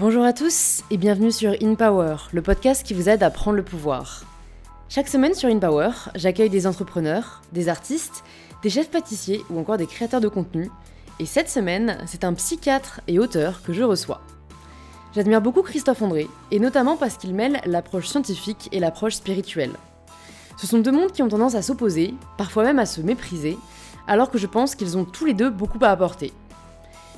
Bonjour à tous et bienvenue sur In Power, le podcast qui vous aide à prendre le pouvoir. Chaque semaine sur In Power, j'accueille des entrepreneurs, des artistes, des chefs pâtissiers ou encore des créateurs de contenu. Et cette semaine, c'est un psychiatre et auteur que je reçois. J'admire beaucoup Christophe André, et notamment parce qu'il mêle l'approche scientifique et l'approche spirituelle. Ce sont deux mondes qui ont tendance à s'opposer, parfois même à se mépriser, alors que je pense qu'ils ont tous les deux beaucoup à apporter.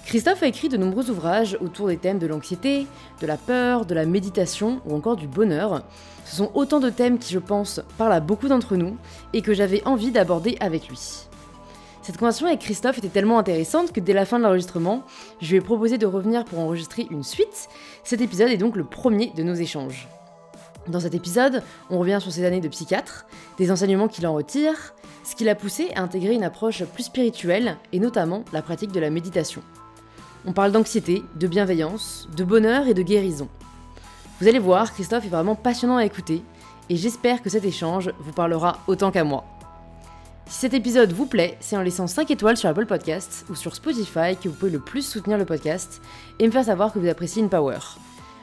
Christophe a écrit de nombreux ouvrages autour des thèmes de l'anxiété, de la peur, de la méditation ou encore du bonheur. Ce sont autant de thèmes qui, je pense, parlent à beaucoup d'entre nous et que j'avais envie d'aborder avec lui. Cette conversation avec Christophe était tellement intéressante que dès la fin de l'enregistrement, je lui ai proposé de revenir pour enregistrer une suite. Cet épisode est donc le premier de nos échanges. Dans cet épisode, on revient sur ses années de psychiatre, des enseignements qu'il en retire, ce qui l'a poussé à intégrer une approche plus spirituelle et notamment la pratique de la méditation. On parle d'anxiété, de bienveillance, de bonheur et de guérison. Vous allez voir, Christophe est vraiment passionnant à écouter et j'espère que cet échange vous parlera autant qu'à moi. Si cet épisode vous plaît, c'est en laissant 5 étoiles sur Apple Podcasts ou sur Spotify que vous pouvez le plus soutenir le podcast et me faire savoir que vous appréciez InPower.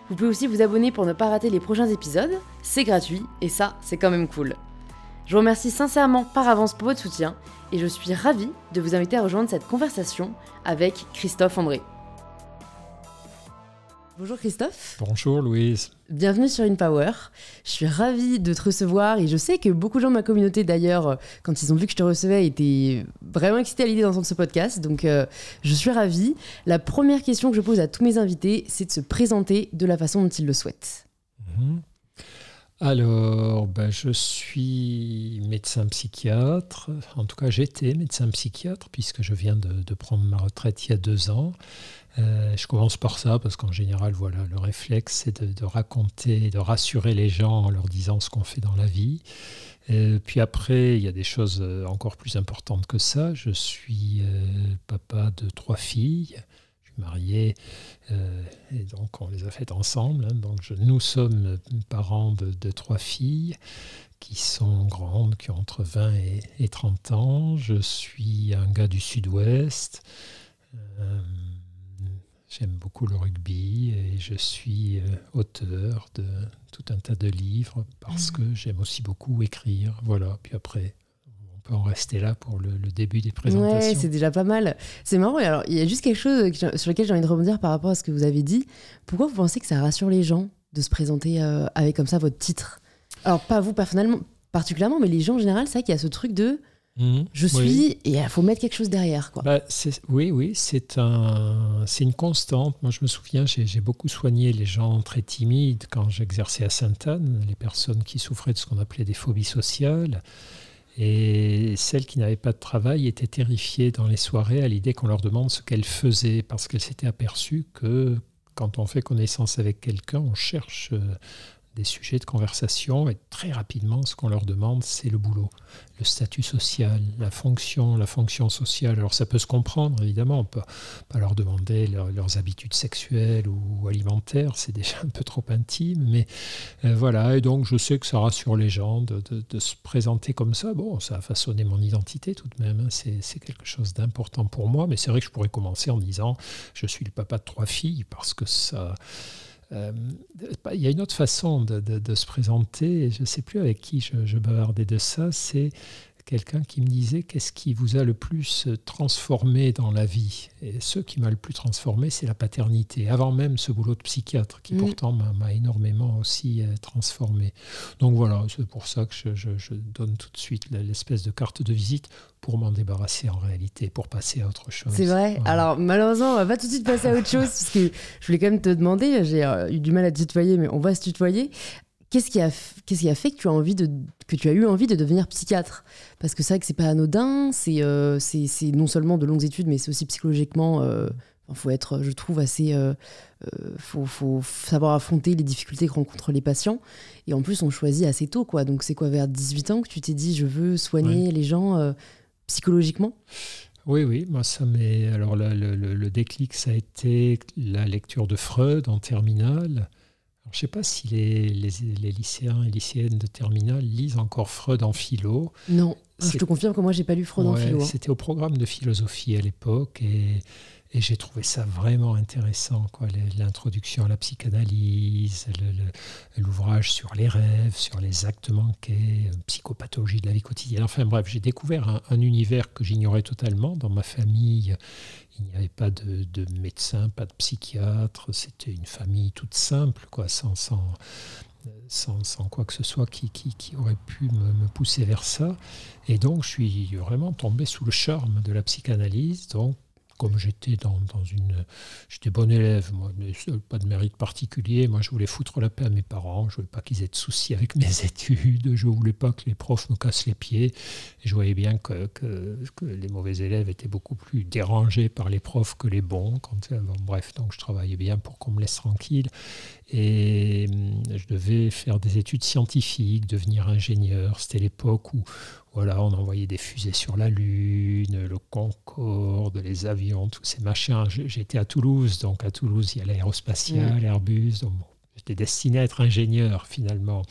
Vous pouvez aussi vous abonner pour ne pas rater les prochains épisodes, c'est gratuit et ça, c'est quand même cool. Je vous remercie sincèrement par avance pour votre soutien et je suis ravie de vous inviter à rejoindre cette conversation avec Christophe André. Bonjour Christophe. Bonjour Louise. Bienvenue sur InPower. Je suis ravie de te recevoir et je sais que beaucoup de gens de ma communauté d'ailleurs, quand ils ont vu que je te recevais, étaient vraiment excités à l'idée d'entendre ce podcast. Donc euh, je suis ravie. La première question que je pose à tous mes invités, c'est de se présenter de la façon dont ils le souhaitent. Mhm. Alors, ben, je suis médecin psychiatre. En tout cas, j'étais médecin psychiatre puisque je viens de, prendre ma retraite il y a deux ans. Euh, je commence par ça parce qu'en général, voilà, le réflexe, c'est de, raconter, de rassurer les gens en leur disant ce qu'on fait dans la vie. Euh, puis après, il y a des choses euh, encore plus importantes que ça. Je suis papa de trois filles. Je suis marié et donc on les a faites ensemble. Hein. donc nous sommes parents de, trois filles qui sont grandes, qui ont entre 20 et, et 30 ans. Je suis un gars du sud-ouest. J'aime beaucoup le rugby et je suis euh, auteur de tout un tas de livres parce que j'aime aussi beaucoup écrire. Voilà, puis après, peut en rester là pour le, début des présentations. Ouais, c'est déjà pas mal. C'est marrant. Alors, il y a juste quelque chose sur lequel j'ai envie de rebondir par rapport à ce que vous avez dit. Pourquoi vous pensez que ça rassure les gens de se présenter euh, avec comme ça votre titre? Alors, pas vous personnellement, particulièrement, mais les gens en général, c'est vrai qu'il y a ce truc de Mhm. je suis et il faut mettre quelque chose derrière. Quoi. Bah, oui, oui, c'est un, une constante. Moi, je me souviens, j'ai beaucoup soigné les gens très timides quand j'exerçais à Sainte-Anne, les personnes qui souffraient de ce qu'on appelait des phobies sociales. Et celles qui n'avaient pas de travail étaient terrifiées dans les soirées à l'idée qu'on leur demande ce qu'elles faisaient, parce qu'elles s'étaient aperçues que quand on fait connaissance avec quelqu'un, on cherche euh, des sujets de conversation et très rapidement, ce qu'on leur demande, c'est le boulot, le statut social, la fonction, la fonction sociale. Alors ça peut se comprendre, évidemment, on peut pas leur demander leurs habitudes sexuelles ou alimentaires, c'est déjà un peu trop intime, mais euh, voilà, et donc je sais que ça rassure les gens de, se présenter comme ça. Bon, ça a façonné mon identité tout de même, hein. c'est quelque chose d'important pour moi, mais c'est vrai que je pourrais commencer en disant, je suis le papa de trois filles, parce que ça... Euh, il y a une autre façon de, se présenter, je ne sais plus avec qui je, je bavardais de ça, c'est quelqu'un qui me disait qu'est-ce qui vous a le plus transformé dans la vie? Et ce qui m'a le plus transformé, c'est la paternité, avant même ce boulot de psychiatre, qui mm. pourtant m'a énormément aussi euh, transformé. Donc voilà, c'est pour ça que je, donne tout de suite l'espèce de carte de visite pour m'en débarrasser en réalité, pour passer à autre chose. C'est vrai. Alors malheureusement, on va pas tout de suite passer à autre chose, parce que je voulais quand même te demander, j'ai euh, eu du mal à te tutoyer, mais on va se tutoyer. Qu'est-ce qui, a, qu'est-ce qui a fait que tu as, envie de, que tu as eu envie de devenir psychiatre? Parce que c'est vrai que c'est pas anodin, c'est, euh, c'est, non seulement de longues études, mais c'est aussi psychologiquement. Il euh, faut être, je trouve, assez. Euh, faut, faut, savoir affronter les difficultés que rencontrent les patients. Et en plus, on choisit assez tôt, quoi. Donc, c'est quoi, vers 18 ans que tu t'es dit, je veux soigner les gens psychologiquement? Oui, oui, moi ça m'est. Alors le, le, le, déclic, ça a été la lecture de Freud en terminale. Je ne sais pas si les, les, lycéens et lycéennes de terminale lisent encore Freud en philo. Non, je te confirme que moi, j'ai pas lu Freud en philo. Hein. C'était au programme de philosophie à l'époque. Et, Et j'ai trouvé ça vraiment intéressant, quoi, l'introduction à la psychanalyse, l'ouvrage sur les rêves, sur les actes manqués, psychopathologie de la vie quotidienne. Enfin bref, j'ai découvert un, univers que j'ignorais totalement. Dans ma famille, il n'y avait pas de, médecin, pas de psychiatre. C'était une famille toute simple, quoi, sans, sans, quoi que ce soit qui, qui, aurait pu me, pousser vers ça. Et donc, je suis vraiment tombé sous le charme de la psychanalyse. Comme j'étais dans, une. J'étais bon élève, moi, pas de mérite particulier. Moi, je voulais foutre la paix à mes parents. Je voulais pas qu'ils aient de soucis avec mes études. Je voulais pas que les profs me cassent les pieds. Je voyais bien que, les mauvais élèves étaient beaucoup plus dérangés par les profs que les bons. Quand, bref, donc je travaillais bien pour qu'on me laisse tranquille. Et hum, je devais faire des études scientifiques, devenir ingénieur. C'était l'époque où, voilà, on envoyait des fusées sur la Lune, le Concorde, les avions, tous ces machins. J'étais à Toulouse, donc à Toulouse, il y a l'aérospatial, Airbus. Donc j'étais destiné à être ingénieur finalement.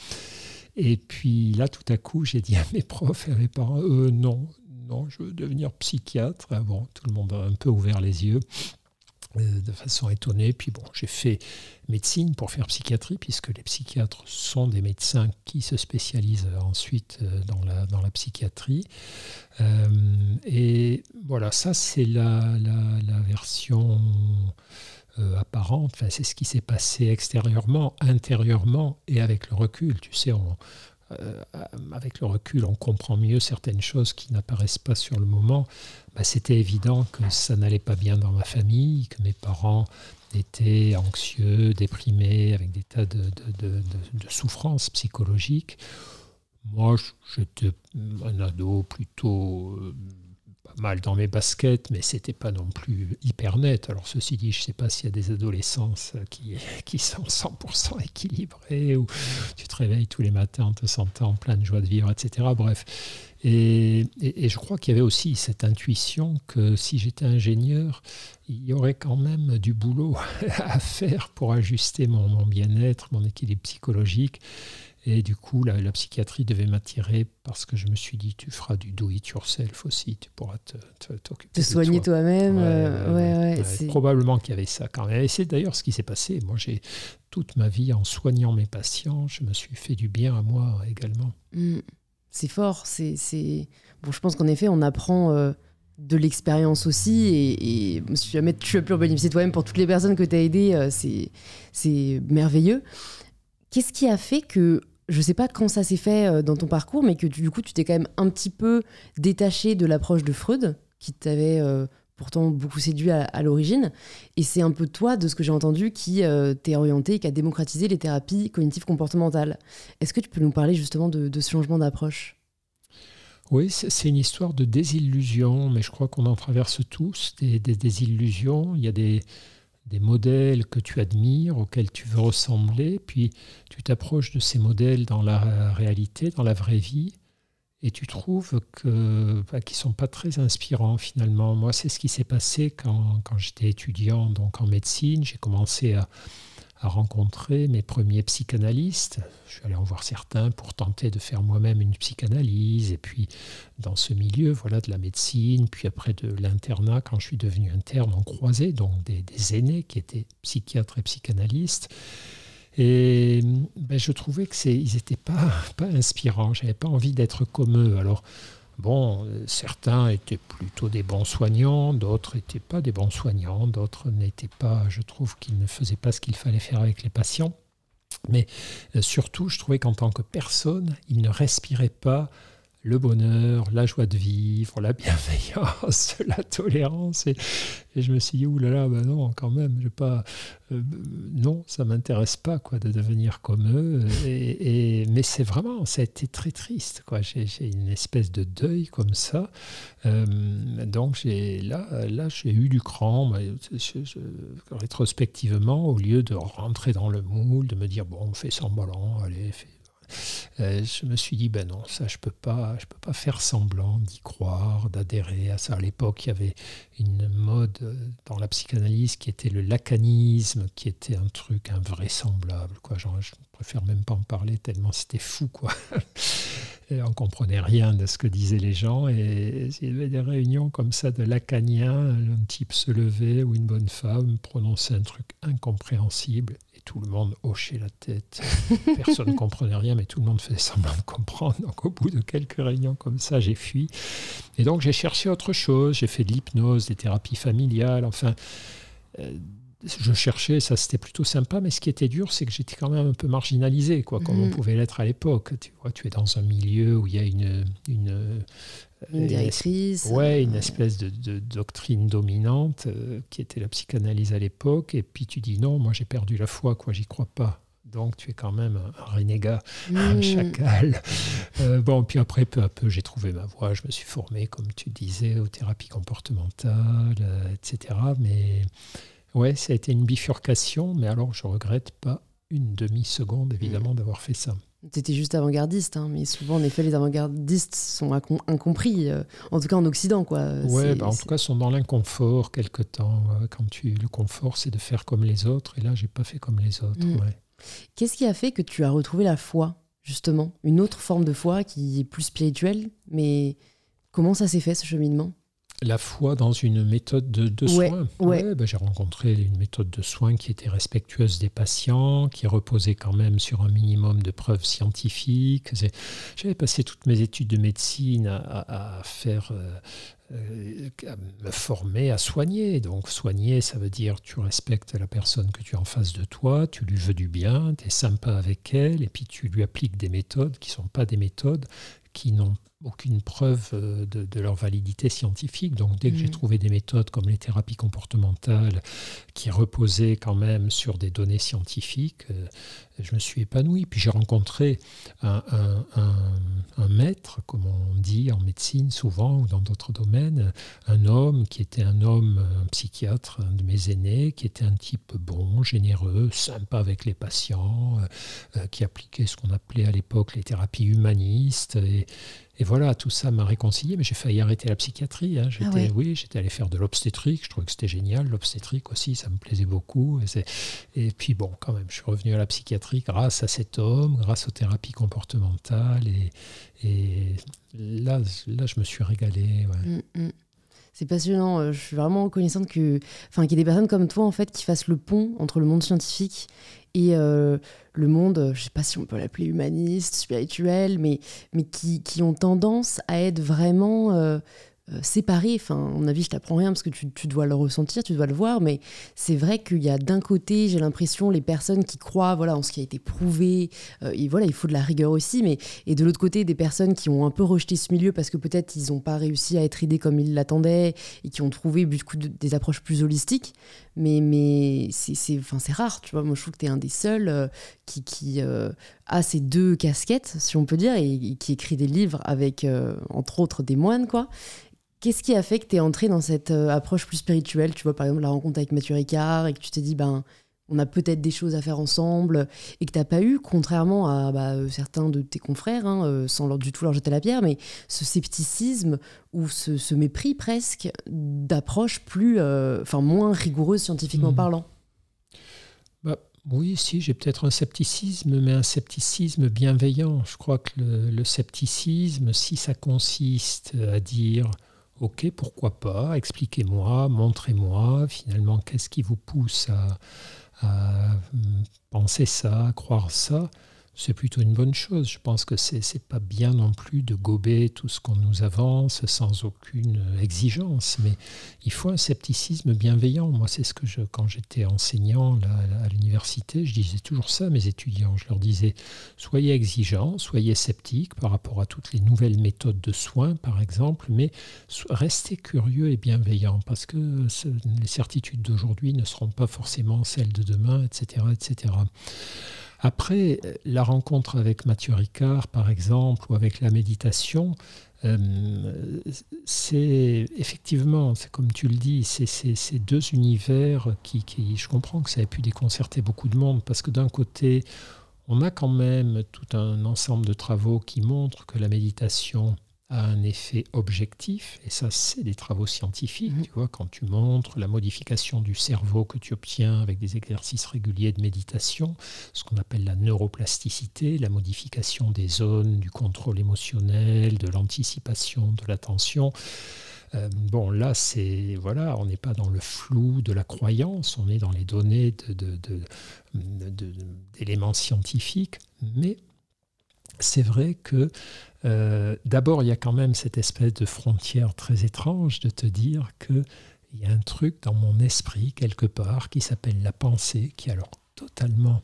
Et puis là, tout à coup, j'ai dit à mes profs et à mes parents, euh, non, non, je veux devenir psychiatre. Ah bon, tout le monde a un peu ouvert les yeux. Euh, de façon étonnée. Puis bon, j'ai fait médecine pour faire psychiatrie, puisque les psychiatres sont des médecins qui se spécialisent ensuite euh, dans la, psychiatrie. Euh, et voilà, ça c'est la, la, version apparente, enfin, c'est ce qui s'est passé extérieurement, intérieurement et avec le recul. Tu sais, euh, avec le recul, on comprend mieux certaines choses qui n'apparaissent pas sur le moment. Bah, c'était évident que ça n'allait pas bien dans ma famille, que mes parents étaient anxieux, déprimés, avec des tas de, de, de souffrances psychologiques. Moi, j'étais un ado plutôt mal dans mes baskets, mais c'était pas non plus hyper net. Alors ceci dit, je sais pas s'il y a des adolescences qui, qui sont 100% équilibrées, ou tu te réveilles tous les matins en te sentant plein de joie de vivre, etc. Bref. Et, et, je crois qu'il y avait aussi cette intuition que si j'étais ingénieur, il y aurait quand même du boulot à faire pour ajuster mon, mon bien-être, mon équilibre psychologique. Et du coup, la, psychiatrie devait m'attirer parce que je me suis dit, tu feras du do it yourself aussi, tu pourras t'occuper. Te, te, soigner toi-même. Ouais, euh, probablement qu'il y avait ça quand même. Et c'est d'ailleurs ce qui s'est passé. Moi, j'ai toute ma vie, en soignant mes patients, je me suis fait du bien à moi également. Mmh. C'est fort. C'est, Bon, je pense qu'en effet, on apprend. Euh, de l'expérience aussi et, et si jamais tu as pu en bénéficier toi-même pour toutes les personnes que tu as aidées, euh, c'est, c'est merveilleux. Qu'est-ce qui a fait que je sais pas quand ça s'est fait euh, dans ton parcours, mais que du coup, tu t'es quand même un petit peu détaché de l'approche de Freud, qui t'avait euh, pourtant beaucoup séduit à, l'origine. Et c'est un peu toi, de ce que j'ai entendu, qui euh, t'es orienté, qui a démocratisé les thérapies cognitives comportementales. Est-ce que tu peux nous parler justement de, ce changement d'approche? Oui, c'est une histoire de désillusion, mais je crois qu'on en traverse tous des, des désillusions. Il y a des, des modèles que tu admires, auxquels tu veux ressembler, puis tu t'approches de ces modèles dans la réalité, dans la vraie vie, et tu trouves que bah, sont pas très inspirants finalement. Moi, c'est ce qui s'est passé quand, quand j'étais étudiant donc en médecine. J'ai commencé à, à rencontrer mes premiers psychanalystes. Je suis allé en voir certains pour tenter de faire moi-même une psychanalyse. Et puis, dans ce milieu, voilà, de la médecine, puis après de l'internat, quand je suis devenu interne, on croisait donc des, aînés qui étaient psychiatres et psychanalystes. Et ben, je trouvais que ils n'étaient pas, pas inspirants. J'avais pas envie d'être comme eux. Alors, Bon, euh, certains étaient plutôt des bons soignants, d'autres n'étaient pas des bons soignants, d'autres n'étaient pas, je trouve qu'ils ne faisaient pas ce qu'il fallait faire avec les patients. Mais euh, surtout, je trouvais qu'en tant que personne, ils ne respiraient pas le bonheur, la joie de vivre, la bienveillance, la tolérance. Et, je me suis dit, oulala, là, bah non, quand même, je pas, euh, non, ça m'intéresse pas quoi, de devenir comme eux. Et, mais c'est vraiment, ça a été très triste. Quoi. J'ai, une espèce de deuil comme ça. Euh, donc j'ai, là, là, j'ai eu du cran. rétrospectivement, au lieu de rentrer dans le moule, de me dire, bon, on fait semblant, allez, fais je me suis dit, ben non, ça, je peux pas, je peux pas faire semblant d'y croire, d'adhérer à ça. À l'époque, il y avait une mode euh, dans la psychanalyse qui était le lacanisme, qui était un truc invraisemblable. Quoi. Genre, je préfère même pas en parler tellement c'était fou. Quoi. Et on comprenait rien de ce que disaient les gens. Et il y avait des réunions comme ça de lacaniens. Un type se levait ou une bonne femme prononçait un truc incompréhensible tout le monde hochait la tête. Personne ne comprenait rien, mais tout le monde faisait semblant de comprendre. Donc au bout de quelques réunions comme ça, j'ai fui. Et donc j'ai cherché autre chose. J'ai fait de l'hypnose, des thérapies familiales, enfin. Euh, je cherchais, ça c'était plutôt sympa, mais ce qui était dur, c'est que j'étais quand même un peu marginalisé, quoi, comme on mm. pouvait l'être à l'époque. Tu vois, tu es dans un milieu où il y a une, une, une directrice. ouais, une espèce de, doctrine dominante euh, qui était la psychanalyse à l'époque, et puis tu dis non, moi j'ai perdu la foi, quoi, j'y crois pas. Donc tu es quand même un, renégat, un mm. chacal. Euh, bon, puis après, peu à peu, j'ai trouvé ma voie. Je me suis formé, comme tu disais, aux thérapies comportementales, euh, etc. Mais Ouais, ça a été une bifurcation, mais alors je regrette pas une demi-seconde, évidemment, d'avoir fait ça. Tu étais juste avant-gardiste, hein, mais souvent, en effet, les avant-gardistes sont incompris, euh, en tout cas en Occident. Quoi. Ouais, bah, en tout cas, sont dans l'inconfort quelque temps. quand tu, le confort, c'est de faire comme les autres, et là, j'ai pas fait comme les autres. Mm. Qu'est-ce qui a fait que tu as retrouvé la foi, justement? Une autre forme de foi qui est plus spirituelle, mais comment ça s'est fait, ce cheminement? La foi dans une méthode de, soins. Ouais. Bah, j'ai rencontré une méthode de soins qui était respectueuse des patients, qui reposait quand même sur un minimum de preuves scientifiques. J'avais passé toutes mes études de médecine à, faire, euh, à me former à soigner. Donc soigner, ça veut dire tu respectes la personne que tu as en face de toi, tu lui veux du bien, tu es sympa avec elle, et puis tu lui appliques des méthodes qui ne sont pas des méthodes qui n'ont aucune preuve euh, de, leur validité scientifique. Donc dès que j'ai mm. trouvé des méthodes comme les thérapies comportementales qui reposaient quand même sur des données scientifiques, euh, je me suis épanoui. Puis j'ai rencontré un, maître, comme on dit en médecine souvent ou dans d'autres domaines, un homme qui était un homme, un psychiatre, un de mes aînés, qui était un type bon, généreux, sympa avec les patients, euh, qui appliquait ce qu'on appelait à l'époque les thérapies humanistes. Et voilà, tout ça m'a réconcilié, mais j'ai failli arrêter la psychiatrie. Hein. Ah j'étais, Oui, j'étais allé faire de l'obstétrique, je trouvais que c'était génial. L'obstétrique aussi, ça me plaisait beaucoup. Et, et, puis bon, quand même, je suis revenu à la psychiatrie grâce à cet homme, grâce aux thérapies comportementales. Et, et là, là, je me suis régalé. Ouais. Mm, mm. C'est passionnant. Euh, je suis vraiment reconnaissante que, enfin, qu'il y ait des personnes comme toi en fait qui fassent le pont entre le monde scientifique et euh, le monde, je sais pas si on peut l'appeler humaniste, spirituel, mais, qui, ont tendance à être vraiment euh, euh, séparés. Enfin, mon avis, je t'apprends rien parce que tu, tu, dois le ressentir, tu dois le voir, mais c'est vrai qu'il y a d'un côté, j'ai l'impression, les personnes qui croient voilà, en ce qui a été prouvé, euh, et voilà, il faut de la rigueur aussi, mais et de l'autre côté, des personnes qui ont un peu rejeté ce milieu parce que peut-être ils n'ont pas réussi à être aidés comme ils l'attendaient et qui ont trouvé du coup des approches plus holistiques. Mais, mais c'est enfin, rare, tu vois. Moi, je trouve que tu es un des seuls euh, qui, qui a ces deux casquettes, si on peut dire, et, et qui écrit des livres avec, entre autres, des moines, quoi. Qu'est-ce qui a fait que tu es entré dans cette euh, approche plus spirituelle? Tu vois, par exemple, la rencontre avec Mathieu Ricard et que tu t'es dit, ben, on a peut-être des choses à faire ensemble et que tu n'as pas eu, contrairement à bah, euh, certains de tes confrères, hein, euh, sans leur, du tout leur jeter la pierre, mais ce scepticisme ou ce, mépris presque d'approche plus, enfin, moins rigoureuse scientifiquement mmh. parlant? Bah, oui, si, j'ai peut-être un scepticisme, mais un scepticisme bienveillant. Je crois que le scepticisme, si ça consiste à dire Ok, pourquoi pas Expliquez-moi, montrez-moi finalement qu'est-ce qui vous pousse à, penser ça, à croire ça? C'est plutôt une bonne chose. Je pense que c'est pas bien non plus de gober tout ce qu'on nous avance sans aucune exigence, mais il faut un scepticisme bienveillant. Moi, c'est ce que je, quand j'étais enseignant à l'université, je disais toujours ça à mes étudiants. Je leur disais soyez exigeants, soyez sceptiques par rapport à toutes les nouvelles méthodes de soins, par exemple, mais restez curieux et bienveillants parce que les certitudes d'aujourd'hui ne seront pas forcément celles de demain, etc., etc. Après, la rencontre avec Mathieu Ricard, par exemple, ou avec la méditation, euh, c'est effectivement, c'est comme tu le dis, c'est ces deux univers qui, qui, je comprends que ça ait pu déconcerter beaucoup de monde, parce que d'un côté, on a quand même tout un ensemble de travaux qui montrent que la méditation a un effet objectif, et ça c'est des travaux scientifiques, mhm. tu vois, quand tu montres la modification du cerveau que tu obtiens avec des exercices réguliers de méditation, ce qu'on appelle la neuroplasticité, la modification des zones du contrôle émotionnel, de l'anticipation, de l'attention. Euh, bon, là, c'est voilà, on n'est pas dans le flou de la croyance, on est dans les données d'éléments de, scientifiques, mais c'est vrai que euh, d'abord, il y a quand même cette espèce de frontière très étrange de te dire qu'il y a un truc dans mon esprit quelque part qui s'appelle la pensée, qui est alors totalement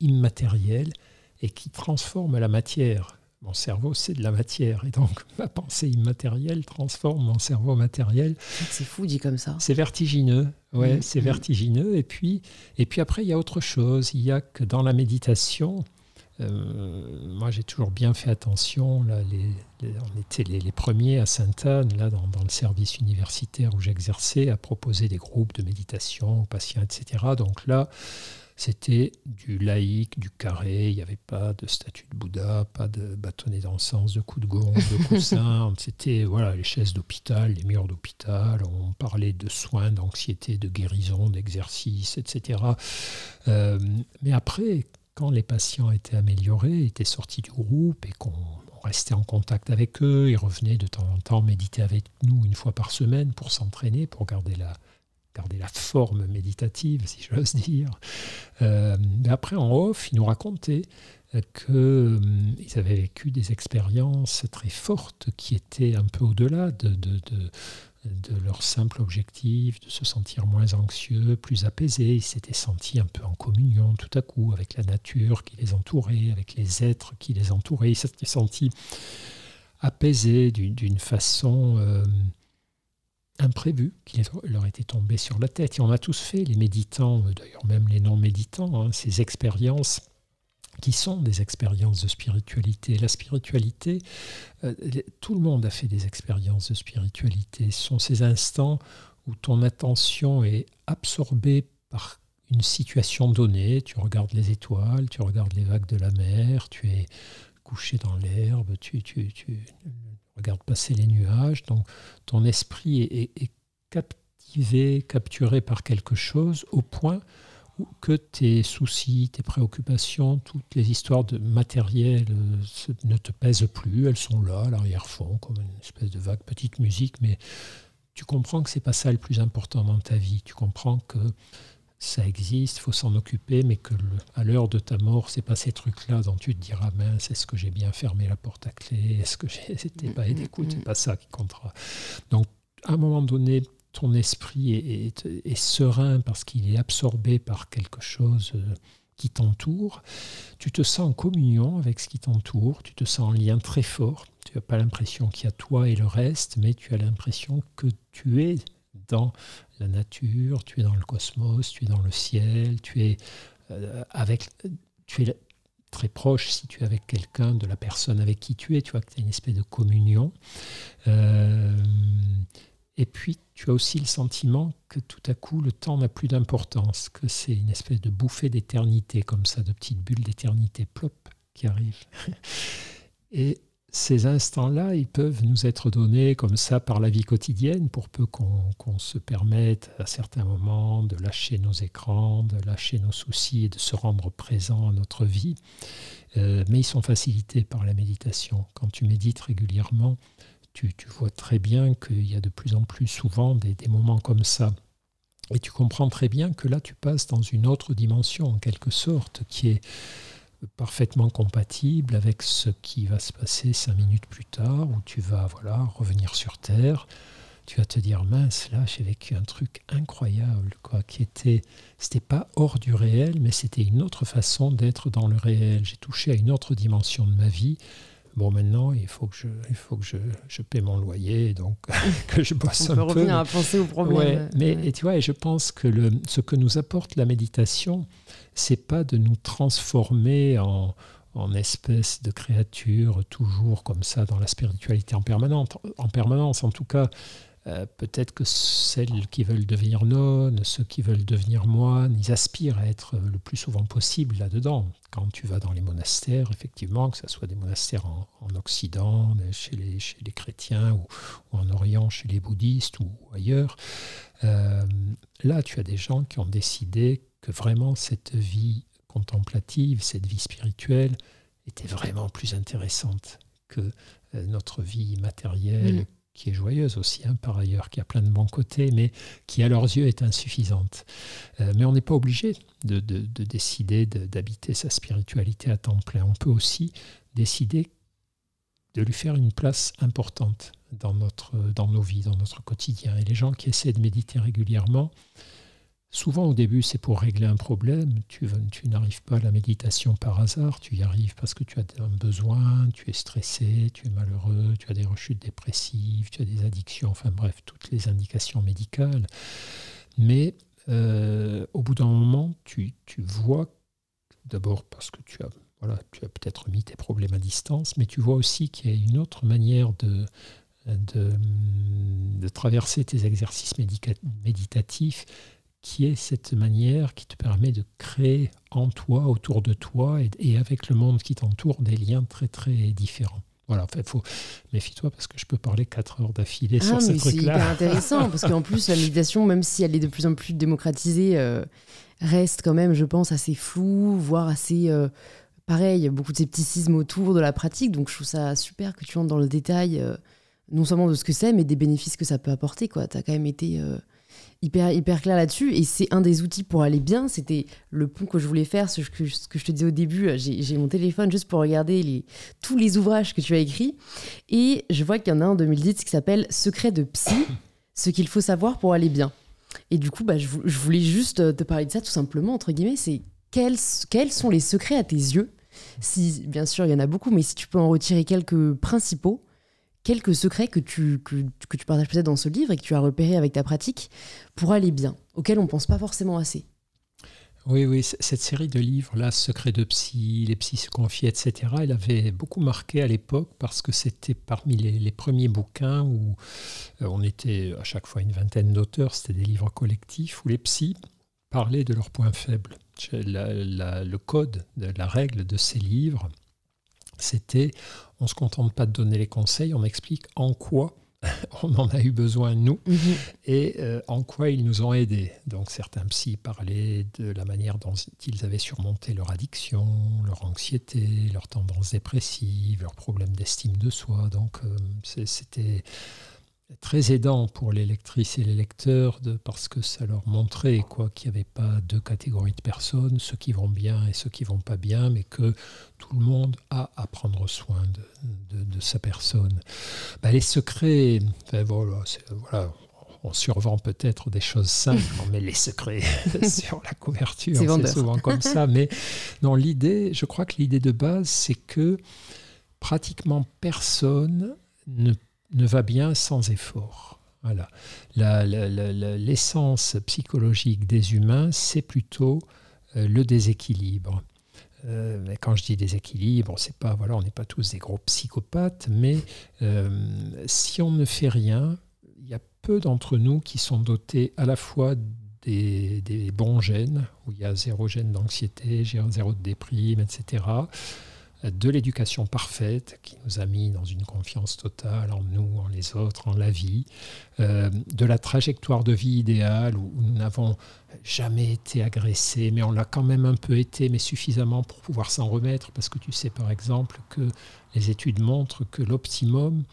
immatériel et qui transforme la matière. Mon cerveau, c'est de la matière. Et donc, ma pensée immatérielle transforme mon cerveau matériel. C'est fou dit comme ça. C'est vertigineux. Ouais, mmh. c'est mmh. vertigineux. Et puis, et puis après, il y a autre chose. Il y a que dans la méditation, moi, j'ai toujours bien fait attention. Là, on était les, premiers à Sainte-Anne, là, dans, le service universitaire où j'exerçais, à proposer des groupes de méditation aux patients, etc. Donc là, c'était du laïque, du carré. Il n'y avait pas de statue de Bouddha, pas de bâtonnet d'encens, de coups de gond, de coussins. c'était voilà, les chaises d'hôpital, les murs d'hôpital. On parlait de soins, d'anxiété, de guérison, d'exercice, etc. Euh, mais après, quand les patients étaient améliorés, étaient sortis du groupe et qu'on restait en contact avec eux, ils revenaient de temps en temps méditer avec nous une fois par semaine pour s'entraîner, pour garder la, forme méditative, si j'ose dire. Euh, mais après, en off, ils nous racontaient qu'ils euh, avaient vécu des expériences très fortes qui étaient un peu au-delà de, de, de leur simple objectif de se sentir moins anxieux, plus apaisés. Ils s'étaient sentis un peu en communion tout à coup avec la nature qui les entourait, avec les êtres qui les entouraient. Ils s'étaient sentis apaisés d'une façon euh, imprévue qui leur était tombée sur la tête. Et on a tous fait, les méditants, d'ailleurs même les non-méditants, hein, ces expériences qui sont des expériences de spiritualité. La spiritualité, euh, tout le monde a fait des expériences de spiritualité. Ce sont ces instants où ton attention est absorbée par une situation donnée. Tu regardes les étoiles, tu regardes les vagues de la mer, tu es couché dans l'herbe, tu, tu, regardes passer les nuages. Donc ton esprit est captivé, capturé par quelque chose au point que tes soucis, tes préoccupations, toutes les histoires de matériel euh, ne te pèsent plus, elles sont là, à l'arrière-fond, comme une espèce de vague petite musique, mais tu comprends que c'est pas ça le plus important dans ta vie. Tu comprends que ça existe, il faut s'en occuper, mais que à l'heure de ta mort, c'est pas ces trucs-là dont tu te diras mince, est-ce que j'ai bien fermé la porte à clé, est-ce que j'ai pas d'écoute, c'est pas ça qui comptera. Donc, à un moment donné, ton esprit est, serein parce qu'il est absorbé par quelque chose euh, qui t'entoure, tu te sens en communion avec ce qui t'entoure, tu te sens en lien très fort, tu n'as pas l'impression qu'il y a toi et le reste, mais tu as l'impression que tu es dans la nature, tu es dans le cosmos, tu es dans le ciel, tu es euh, avec tu es très proche si tu es avec quelqu'un de la personne avec qui tu es, tu vois que tu as une espèce de communion. Euh, et puis, tu as aussi le sentiment que tout à coup, le temps n'a plus d'importance, que c'est une espèce de bouffée d'éternité, comme ça, de petites bulles d'éternité, plop, qui arrivent. Et ces instants-là, ils peuvent nous être donnés comme ça par la vie quotidienne, pour peu qu'on se permette à certains moments de lâcher nos écrans, de lâcher nos soucis et de se rendre présent à notre vie. Euh, mais ils sont facilités par la méditation. Quand tu médites régulièrement, tu, vois très bien qu'il y a de plus en plus souvent des, moments comme ça. Et tu comprends très bien que là, tu passes dans une autre dimension, en quelque sorte, qui est parfaitement compatible avec ce qui va se passer cinq minutes plus tard, où tu vas voilà, revenir sur Terre. Tu vas te dire, mince, là, j'ai vécu un truc incroyable, quoi, qui était, c'était pas hors du réel, mais c'était une autre façon d'être dans le réel. J'ai touché à une autre dimension de ma vie bon, maintenant, il faut que je, il faut que je, je paie mon loyer, donc que je bosse un peu. On peut revenir à penser au problème. mais et tu vois, et je pense que le, ce que nous apporte la méditation, c'est pas de nous transformer en, en espèce de créature toujours comme ça dans la spiritualité en permanence. En permanence, en tout cas, euh, peut-être que celles qui veulent devenir nonnes, ceux qui veulent devenir moines, ils aspirent à être le plus souvent possible là-dedans. Quand tu vas dans les monastères, effectivement, que ce soit des monastères en, Occident, chez les, chrétiens, ou, en Orient, chez les bouddhistes, ou ailleurs, euh, là, tu as des gens qui ont décidé que vraiment cette vie contemplative, cette vie spirituelle, était vraiment plus intéressante que euh, notre vie matérielle, mm qui est joyeuse aussi, hein, par ailleurs, qui a plein de bons côtés, mais qui à leurs yeux est insuffisante. Euh, mais on n'est pas obligé de, décider d'habiter sa spiritualité à temps plein. On peut aussi décider de lui faire une place importante dans, dans nos vies, dans notre quotidien. Et les gens qui essaient de méditer régulièrement, Souvent au début, c'est pour régler un problème. Tu, n'arrives pas à la méditation par hasard, tu y arrives parce que tu as un besoin, tu es stressé, tu es malheureux, tu as des rechutes dépressives, tu as des addictions, enfin bref, toutes les indications médicales. Mais euh, au bout d'un moment, tu, vois, d'abord parce que tu as, voilà, tu as peut-être mis tes problèmes à distance, mais tu vois aussi qu'il y a une autre manière de traverser tes exercices méditatifs qui est cette manière qui te permet de créer en toi, autour de toi et, avec le monde qui t'entoure des liens très très différents. Voilà, il faut méfie-toi parce que je peux parler 4 heures d'affilée ah, sur ce truc-là. C'est hyper intéressant parce qu'en plus la méditation, même si elle est de plus en plus démocratisée, euh, reste quand même, je pense, assez floue, voire assez euh, pareil, beaucoup de scepticisme autour de la pratique. Donc je trouve ça super que tu entres dans le détail, euh, non seulement de ce que c'est, mais des bénéfices que ça peut apporter. Tu as quand même été hyper, hyper clair là-dessus. Et c'est un des outils pour aller bien. C'était le pont que je voulais faire, ce que, ce que je te disais au début. J'ai mon téléphone juste pour regarder tous les ouvrages que tu as écrits. Et je vois qu'il y en a un en 2010 qui s'appelle Secret de psy, ce qu'il faut savoir pour aller bien. Et du coup, bah, je, voulais juste te parler de ça tout simplement, entre guillemets. C'est quels, quels sont les secrets à tes yeux? Si, bien sûr, il y en a beaucoup, mais si tu peux en retirer quelques principaux quelques secrets que tu, que, tu partages peut-être dans ce livre et que tu as repéré avec ta pratique pour aller bien, auxquels on ne pense pas forcément assez. Oui, oui, cette série de livres, là, Secrets de psy, Les psys se confient, etc., elle avait beaucoup marqué à l'époque parce que c'était parmi les, premiers bouquins où euh, on était à chaque fois une vingtaine d'auteurs, c'était des livres collectifs où les psys parlaient de leurs points faibles. le code, de, la règle de ces livres, c'était on ne se contente pas de donner les conseils, on explique en quoi on en a eu besoin, nous, mhm. et euh, en quoi ils nous ont aidés. Donc certains psys parlaient de la manière dont ils avaient surmonté leur addiction, leur anxiété, leur tendance dépressive, leurs problèmes d'estime de soi. Donc euh, c'était très aidant pour les lectrices et les lecteurs de, parce que ça leur montrait quoi qu'il n'y avait pas deux catégories de personnes, ceux qui vont bien et ceux qui vont pas bien, mais que tout le monde a à prendre soin de, de, sa personne. Ben, les secrets, voilà, voilà, on survend peut-être des choses simples, on met les secrets sur la couverture, c'est souvent comme ça, mais non, l'idée, je crois que l'idée de base, c'est que pratiquement personne ne ne va bien sans effort. Voilà. L'essence psychologique des humains, c'est plutôt euh, le déséquilibre. Euh, quand je dis déséquilibre, c'est pas voilà, on n'est pas tous des gros psychopathes, mais euh, si on ne fait rien, il y a peu d'entre nous qui sont dotés à la fois des, des bons gènes, où il y a zéro gène d'anxiété, zéro de déprime, etc de l'éducation parfaite qui nous a mis dans une confiance totale en nous, en les autres, en la vie, euh, de la trajectoire de vie idéale où nous n'avons jamais été agressés, mais on l'a quand même un peu été, mais suffisamment pour pouvoir s'en remettre, parce que tu sais par exemple que les études montrent que l'optimum,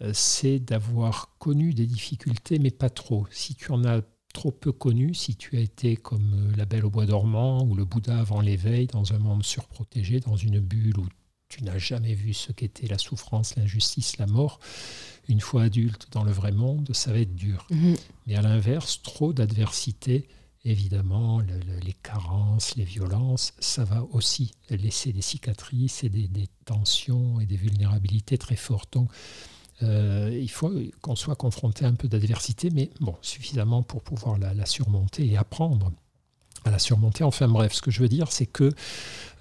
euh, c'est d'avoir connu des difficultés, mais pas trop. Si tu en as trop peu connu, si tu as été comme euh, la Belle au bois dormant ou le Bouddha avant l'éveil, dans un monde surprotégé, dans une bulle où tu n'as jamais vu ce qu'était la souffrance, l'injustice, la mort, une fois adulte dans le vrai monde, ça va être dur. Mhm. Mais à l'inverse, trop d'adversité, évidemment, les carences, les violences, ça va aussi laisser des cicatrices et des, des tensions et des vulnérabilités très fortes. Donc, euh, il faut qu'on soit confronté à un peu d'adversité, mais bon, suffisamment pour pouvoir la, surmonter et apprendre à la surmonter. Enfin bref, ce que je veux dire, c'est que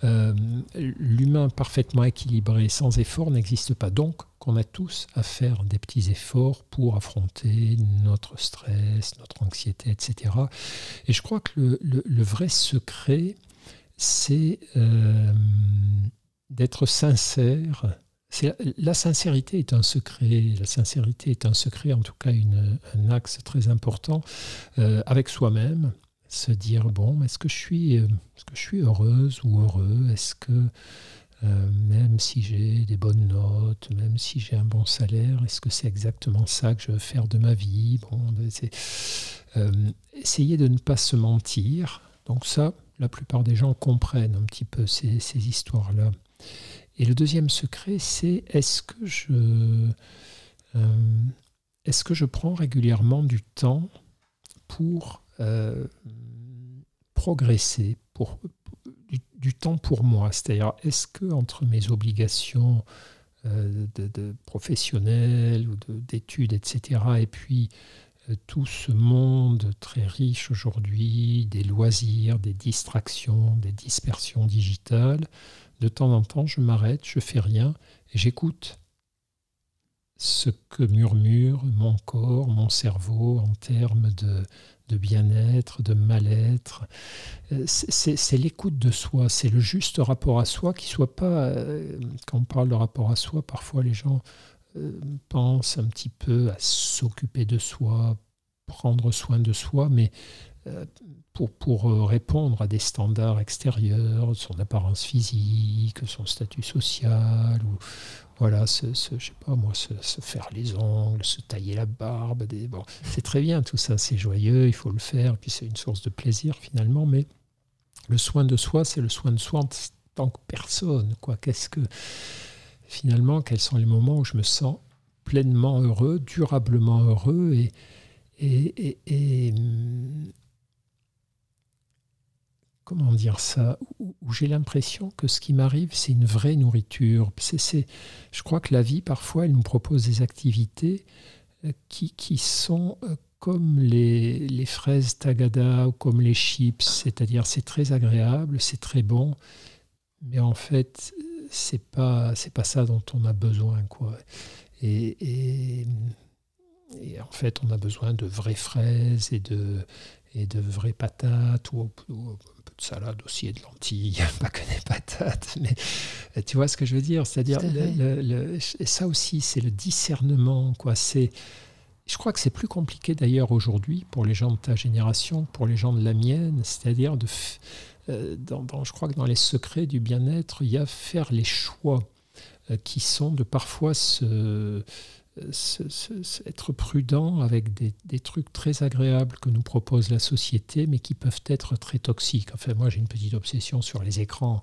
euh, l'humain parfaitement équilibré sans effort n'existe pas. Donc, qu'on a tous à faire des petits efforts pour affronter notre stress, notre anxiété, etc. Et je crois que le, vrai secret, c'est euh, d'être sincère. La sincérité est un secret, la sincérité est un secret, en tout cas un axe très important euh, avec soi-même, se dire bon, est-ce que je suis, euh, heureuse ou heureux? Est-ce que euh, même si j'ai des bonnes notes, même si j'ai un bon salaire, est-ce que c'est exactement ça que je veux faire de ma vie? Bon, ben, essayer de ne pas se mentir. Donc ça, la plupart des gens comprennent un petit peu ces histoires-là. Et le deuxième secret, c'est est-ce que je est-ce que je prends régulièrement du temps pour euh, progresser, pour, du, temps pour moi? C'est-à-dire, est-ce que entre mes obligations euh, de, professionnelles ou d'études, etc., et puis euh, tout ce monde très riche aujourd'hui, des loisirs, des distractions, des dispersions digitales, de temps en temps, je m'arrête, je fais rien et j'écoute ce que murmure mon corps, mon cerveau en termes de, bien-être, de mal-être. Euh, c'est l'écoute de soi, c'est le juste rapport à soi qui soit pas, euh, quand on parle de rapport à soi, parfois les gens euh, pensent un petit peu à s'occuper de soi, prendre soin de soi, mais pour, pour, répondre à des standards extérieurs, son apparence physique, son statut social, ou, voilà, se, je sais pas moi, se, faire les ongles, se tailler la barbe. Des, bon, c'est très bien tout ça, c'est joyeux, il faut le faire, puis c'est une source de plaisir finalement, mais le soin de soi, c'est le soin de soi en tant que personne. Quoi. Qu'est-ce que finalement, quels sont les moments où je me sens pleinement heureux, durablement heureux et comment dire ça, où, j'ai l'impression que ce qui m'arrive, c'est une vraie nourriture. C'est, je crois que la vie, parfois, elle nous propose des activités euh, qui, qui sont euh, comme les, les, fraises tagada ou comme les chips, c'est-à-dire c'est très agréable, c'est très bon, mais en fait, c'est pas, c'est pas ça dont on a besoin. Quoi. Et, et, en fait, on a besoin de vraies fraises et de, et de vraies patates ou salade aussi et de lentilles, pas que des patates. Mais euh, tu vois ce que je veux dire? C'est-à-dire, ça aussi, c'est le discernement. Quoi. C'est, je crois que c'est plus compliqué d'ailleurs aujourd'hui pour les gens de ta génération, pour les gens de la mienne. C'est-à-dire, de, euh, dans, je crois que dans les secrets du bien-être, il y a faire les choix euh, qui sont de parfois se être prudent avec des, trucs très agréables que nous propose la société, mais qui peuvent être très toxiques. Enfin, moi, j'ai une petite obsession sur les écrans.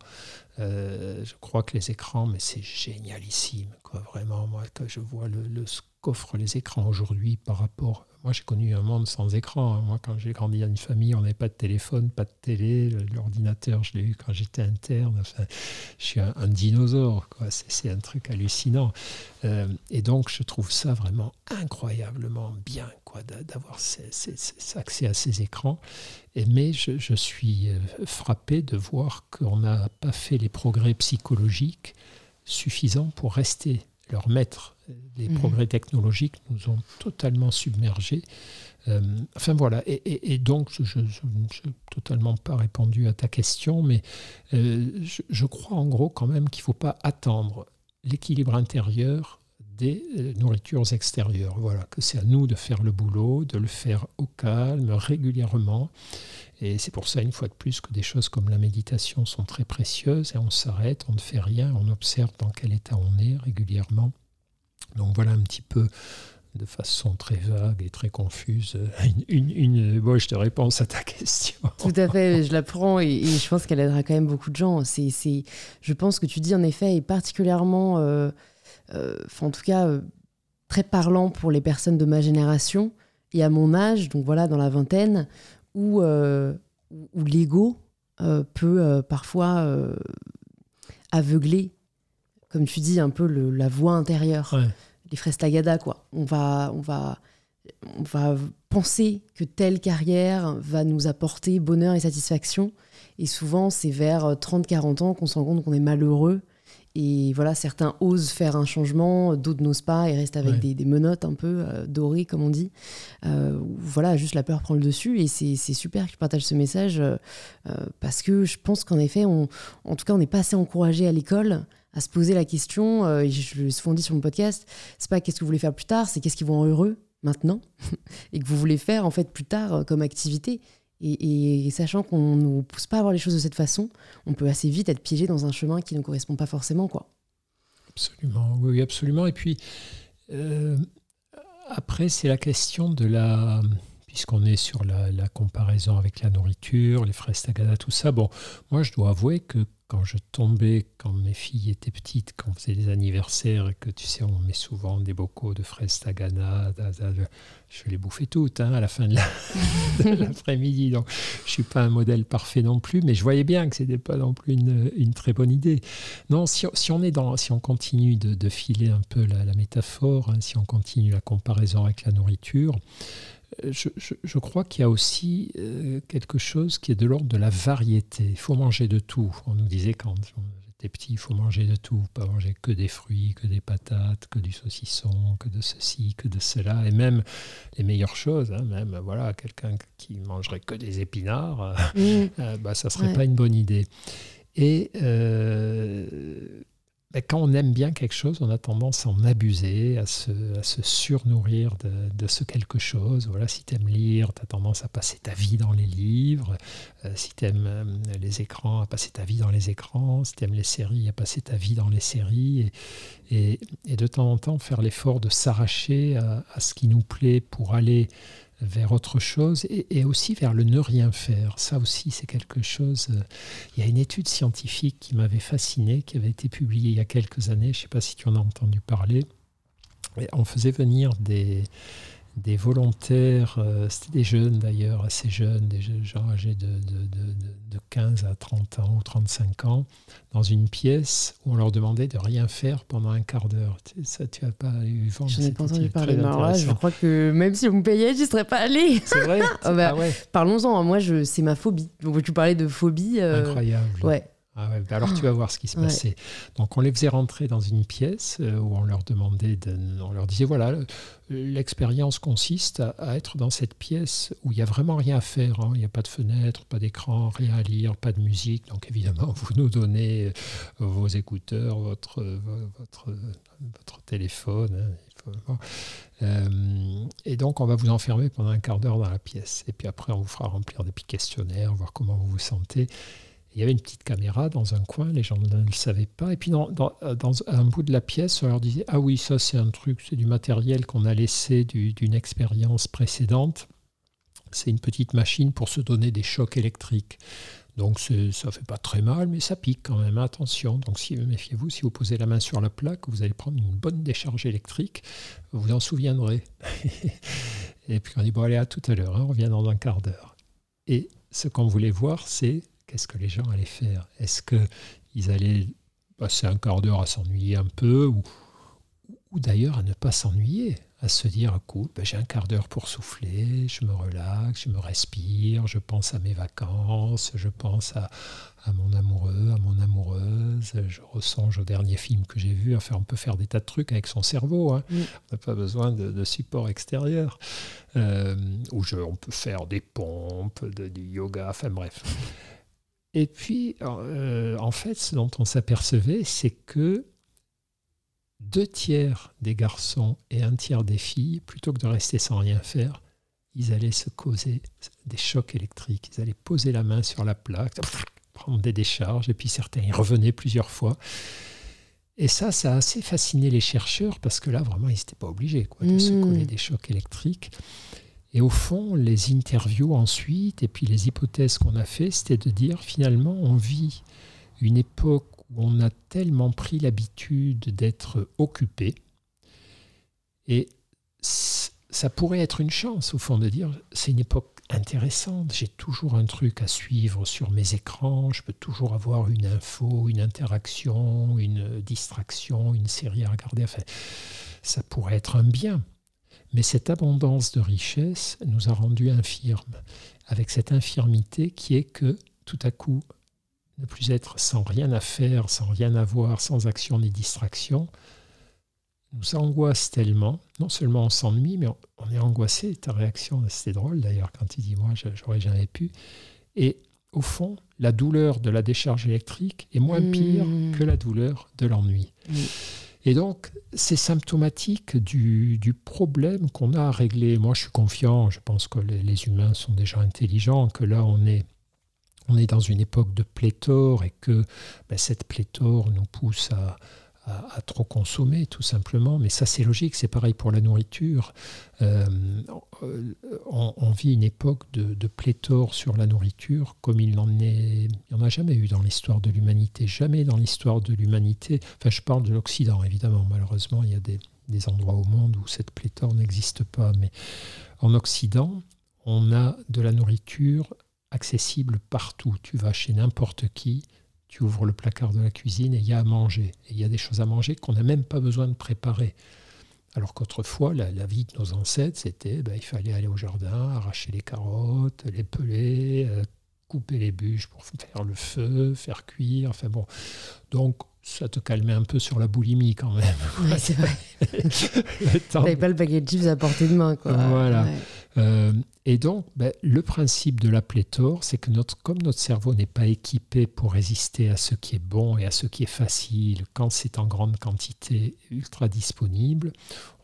Euh, je crois que les écrans, mais c'est génialissime, quoi. Vraiment, moi, quand je vois le, le qu'offrent les écrans aujourd'hui par rapport moi, j'ai connu un monde sans écran. Moi, quand j'ai grandi dans une famille, on n'avait pas de téléphone, pas de télé. L'ordinateur, je l'ai eu quand j'étais interne. Enfin, je suis un, dinosaure. C'est un truc hallucinant. Euh, et donc, je trouve ça vraiment incroyablement bien d'avoir accès à ces écrans. Mais je, je suis euh, frappé de voir qu'on n'a pas fait les progrès psychologiques suffisants pour rester leur maître les mhm. progrès technologiques nous ont totalement submergés. Euh, enfin voilà, et, donc je n'ai totalement pas répondu à ta question, mais euh, je, crois en gros quand même qu'il ne faut pas attendre l'équilibre intérieur des euh, nourritures extérieures. Voilà, que c'est à nous de faire le boulot, de le faire au calme, régulièrement. Et c'est pour ça, une fois de plus, que des choses comme la méditation sont très précieuses et on s'arrête, on ne fait rien, on observe dans quel état on est régulièrement. Donc voilà un petit peu de façon très vague et très confuse une, une, une de réponse à ta question. Tout à fait, je la prends et, je pense qu'elle aidera quand même beaucoup de gens. C'est, c'est, je pense que tu dis en effet est particulièrement, euh, euh, en tout cas, euh, très parlant pour les personnes de ma génération et à mon âge, donc voilà, dans la vingtaine, où, où l'ego peut parfois aveugler comme tu dis, un peu la voix intérieure. Les fraises tagada, quoi. On va, on, va, on va penser que telle carrière va nous apporter bonheur et satisfaction. Et souvent, c'est vers 30-40 ans qu'on se rend compte qu'on est malheureux Et voilà, certains osent faire un changement, d'autres n'osent pas et restent avec des, menottes un peu euh, dorées, comme on dit. Euh, voilà, juste la peur prend le dessus. Et c'est super que tu partages ce message euh, parce que je pense qu'en effet, on, en tout cas, on n'est pas assez encouragé à l'école à se poser la question. et je le dit sur mon podcast, c'est pas qu'est-ce que vous voulez faire plus tard, c'est qu'est-ce qui vous rend heureux maintenant et que vous voulez faire en fait plus tard comme activité. Et, sachant qu'on ne nous pousse pas à voir les choses de cette façon, on peut assez vite être piégé dans un chemin qui ne correspond pas forcément. quoi. Absolument, oui, absolument. Et puis, euh, après, c'est la question de la... Puisqu'on est sur la, comparaison avec la nourriture, les fraises tagada, tout ça, bon, moi je dois avouer que quand je tombais, quand mes filles étaient petites, quand on faisait des anniversaires, et que tu sais, on met souvent des bocaux de fraises tagana, je les bouffais toutes hein, à la fin de l'après-midi. Donc, je suis pas un modèle parfait non plus, mais je voyais bien que ce n'était pas non plus une, très bonne idée. Non, si, on, est dans, si on continue de, filer un peu la, métaphore, hein, si on continue la comparaison avec la nourriture, je, crois qu'il y a aussi euh, quelque chose qui est de l'ordre de la variété. Il faut manger de tout. On nous disait quand j'étais petit, il faut manger de tout, pas manger que des fruits, que des patates, que du saucisson, que de ceci, que de cela, et même les meilleures choses. Hein, même voilà, quelqu'un qui mangerait que des épinards, mmh. euh, bah, ça serait pas une bonne idée. Et euh, quand on aime bien quelque chose, on a tendance à en abuser, à se, surnourrir de, ce quelque chose. Voilà, si tu aimes lire, tu as tendance à passer ta vie dans les livres. Euh, si tu aimes euh, les écrans, à passer ta vie dans les écrans. Si tu aimes les séries, à passer ta vie dans les séries. Et, de temps en temps, faire l'effort de s'arracher à, ce qui nous plaît pour aller vers autre chose et, aussi vers le ne rien faire. Ça aussi, c'est quelque chose. Euh, il y a une étude scientifique qui m'avait fasciné, qui avait été publiée il y a quelques années. Je ne sais pas si tu en as entendu parler. on faisait venir des, des volontaires, euh, c'était des jeunes d'ailleurs, assez jeunes, des gens âgés de, de, de, de, 15 à 30 ans ou 35 ans, dans une pièce où on leur demandait de rien faire pendant un quart d'heure. Ça, tu n'as pas eu vent Je n'ai pas entendu parler. de je crois que même si vous me payez, je ne serais pas allé. C'est vrai bah, ah Parlons-en, moi c'est ma phobie. Tu parlais de phobie. Euh, Incroyable. Ouais. Ah bah alors tu vas voir ce qui se passait. Donc on les faisait rentrer dans une pièce euh, où on leur demandait, de, on leur disait voilà, l'expérience consiste à, être dans cette pièce où il n'y a vraiment rien à faire. Hein. Il n'y a pas de fenêtre, pas d'écran, rien à lire, pas de musique. Donc évidemment, vous nous donnez euh, vos écouteurs, votre, euh, votre, votre téléphone. Hein, et donc on va vous enfermer pendant un quart d'heure dans la pièce. Et puis après, on vous fera remplir des petits questionnaires, voir comment vous vous sentez. Il y avait une petite caméra dans un coin, les gens ne le savaient pas. Et puis dans, un bout de la pièce, on leur disait Ah oui, ça c'est un truc, c'est du matériel qu'on a laissé d'une expérience précédente. C'est une petite machine pour se donner des chocs électriques. Donc ça ne fait pas très mal, mais ça pique quand même. Attention. Donc si, méfiez-vous, si vous posez la main sur la plaque, vous allez prendre une bonne décharge électrique. Vous vous en souviendrez. et puis on dit Bon, allez, à tout à l'heure, hein, on revient dans un quart d'heure. Et ce qu'on voulait voir, c'est qu'est-ce que les gens allaient faire? Est-ce qu'ils allaient passer un quart d'heure à s'ennuyer un peu ou, ou d'ailleurs à ne pas s'ennuyer, à se dire, écoute, ben, j'ai un quart d'heure pour souffler, je me relaxe, je me respire, je pense à mes vacances, je pense à, mon amoureux, à mon amoureuse, je ressonge au dernier film que j'ai vu. Enfin, on peut faire des tas de trucs avec son cerveau, hein. on n'a pas besoin de, support extérieur. Euh, ou on peut faire des pompes, du yoga, enfin bref. Et puis, euh, en fait, ce dont on s'apercevait, c'est que deux tiers des garçons et un tiers des filles, plutôt que de rester sans rien faire, ils allaient se causer des chocs électriques. Ils allaient poser la main sur la plaque, prendre des décharges, et puis certains y revenaient plusieurs fois. Et ça, ça a assez fasciné les chercheurs, parce que là, vraiment, ils n'étaient pas obligés quoi, de se mmh. coller des chocs électriques. Et au fond, les interviews ensuite, et puis les hypothèses qu'on a fait, c'était de dire finalement, on vit une époque où on a tellement pris l'habitude d'être occupé, et ça pourrait être une chance au fond de dire, c'est une époque intéressante, j'ai toujours un truc à suivre sur mes écrans, je peux toujours avoir une info, une interaction, une distraction, une série à regarder, enfin, ça pourrait être un bien. Mais cette abondance de richesse nous a rendus infirmes, avec cette infirmité qui est que tout à coup, ne plus être sans rien à faire, sans rien à voir, sans action ni distraction, nous angoisse tellement. Non seulement on s'ennuie, mais on, est angoissé. Ta réaction, c'était drôle d'ailleurs quand tu dis moi, j'aurais jamais pu. Et au fond, la douleur de la décharge électrique est moins pire mmh. que la douleur de l'ennui. Et donc, c'est symptomatique du, problème qu'on a à régler. Moi, je suis confiant, je pense que les, humains sont déjà intelligents, que là, on est, dans une époque de pléthore et que ben, cette pléthore nous pousse à, à, trop consommer, tout simplement. Mais ça, c'est logique, c'est pareil pour la nourriture. Euh, on, vit une époque de, pléthore sur la nourriture comme il n'en est, il en a jamais eu dans l'histoire de l'humanité. Jamais dans l'histoire de l'humanité. Enfin, je parle de l'Occident, évidemment. Malheureusement, il y a des, des endroits au monde où cette pléthore n'existe pas. Mais en Occident, on a de la nourriture accessible partout. Tu vas chez n'importe qui, tu ouvres le placard de la cuisine et il y a à manger. Et il y a des choses à manger qu'on n'a même pas besoin de préparer. Alors qu'autrefois, la, vie de nos ancêtres, c'était ben, il fallait aller au jardin, arracher les carottes, les peler, euh, couper les bûches pour faire le feu, faire cuire. Enfin bon. Donc, ça te calmait un peu sur la boulimie quand même. Oui, c'est vrai. T'avais pas le paquet de chips à portée de main. Quoi. Voilà. Euh, et donc, ben, le principe de la pléthore, c'est que notre, comme notre cerveau n'est pas équipé pour résister à ce qui est bon et à ce qui est facile, quand c'est en grande quantité, ultra disponible,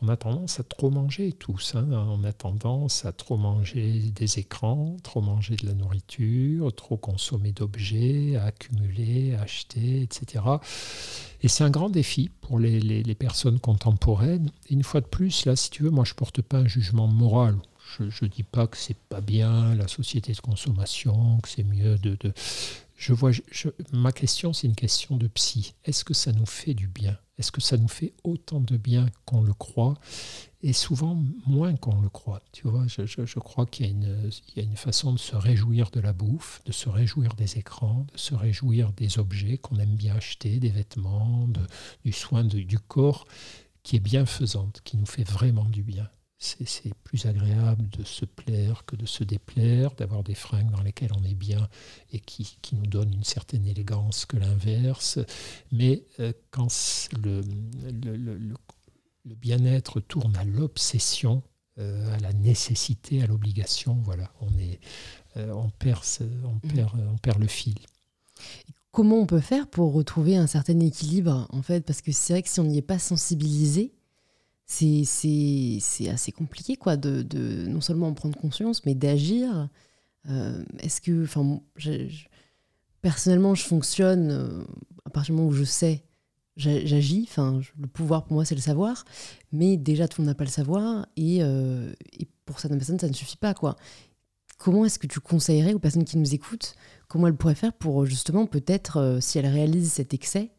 on a tendance à trop manger tous. Hein. On a tendance à trop manger des écrans, trop manger de la nourriture, trop consommer d'objets, à accumuler, à acheter, etc. Et c'est un grand défi pour les, les, les personnes contemporaines. Et une fois de plus, là, si tu veux, moi, je ne porte pas un jugement moral je ne dis pas que c'est pas bien la société de consommation, que c'est mieux de, Je vois, ma question, c'est une question de psy. Est-ce que ça nous fait du bien? Est-ce que ça nous fait autant de bien qu'on le croit? Et souvent moins qu'on le croit. Tu vois, je, crois qu'il y, y, a une façon de se réjouir de la bouffe, de se réjouir des écrans, de se réjouir des objets qu'on aime bien acheter, des vêtements, de, du soin du corps, qui est bienfaisante, qui nous fait vraiment du bien c'est plus agréable de se plaire que de se déplaire, d'avoir des fringues dans lesquelles on est bien et qui, nous donnent une certaine élégance que l'inverse. Mais euh, quand le, bien-être tourne à l'obsession, euh, à la nécessité, à l'obligation, voilà, on, est, euh, on, perd, on, mmh. perd, on perd le fil. Comment on peut faire pour retrouver un certain équilibre, en fait? Parce que c'est vrai que si on n'y est pas sensibilisé, c'est assez compliqué quoi de, de, non seulement en prendre conscience mais d'agir. Euh, est-ce que enfin personnellement je fonctionne euh, à partir du moment où je sais j'agis enfin le pouvoir pour moi c'est le savoir mais déjà tout le monde n'a pas le savoir et, euh, et pour certaines personnes ça ne suffit pas quoi. Comment est-ce que tu conseillerais aux personnes qui nous écoutent comment elles pourraient faire pour justement peut-être si elles réalisent cet excès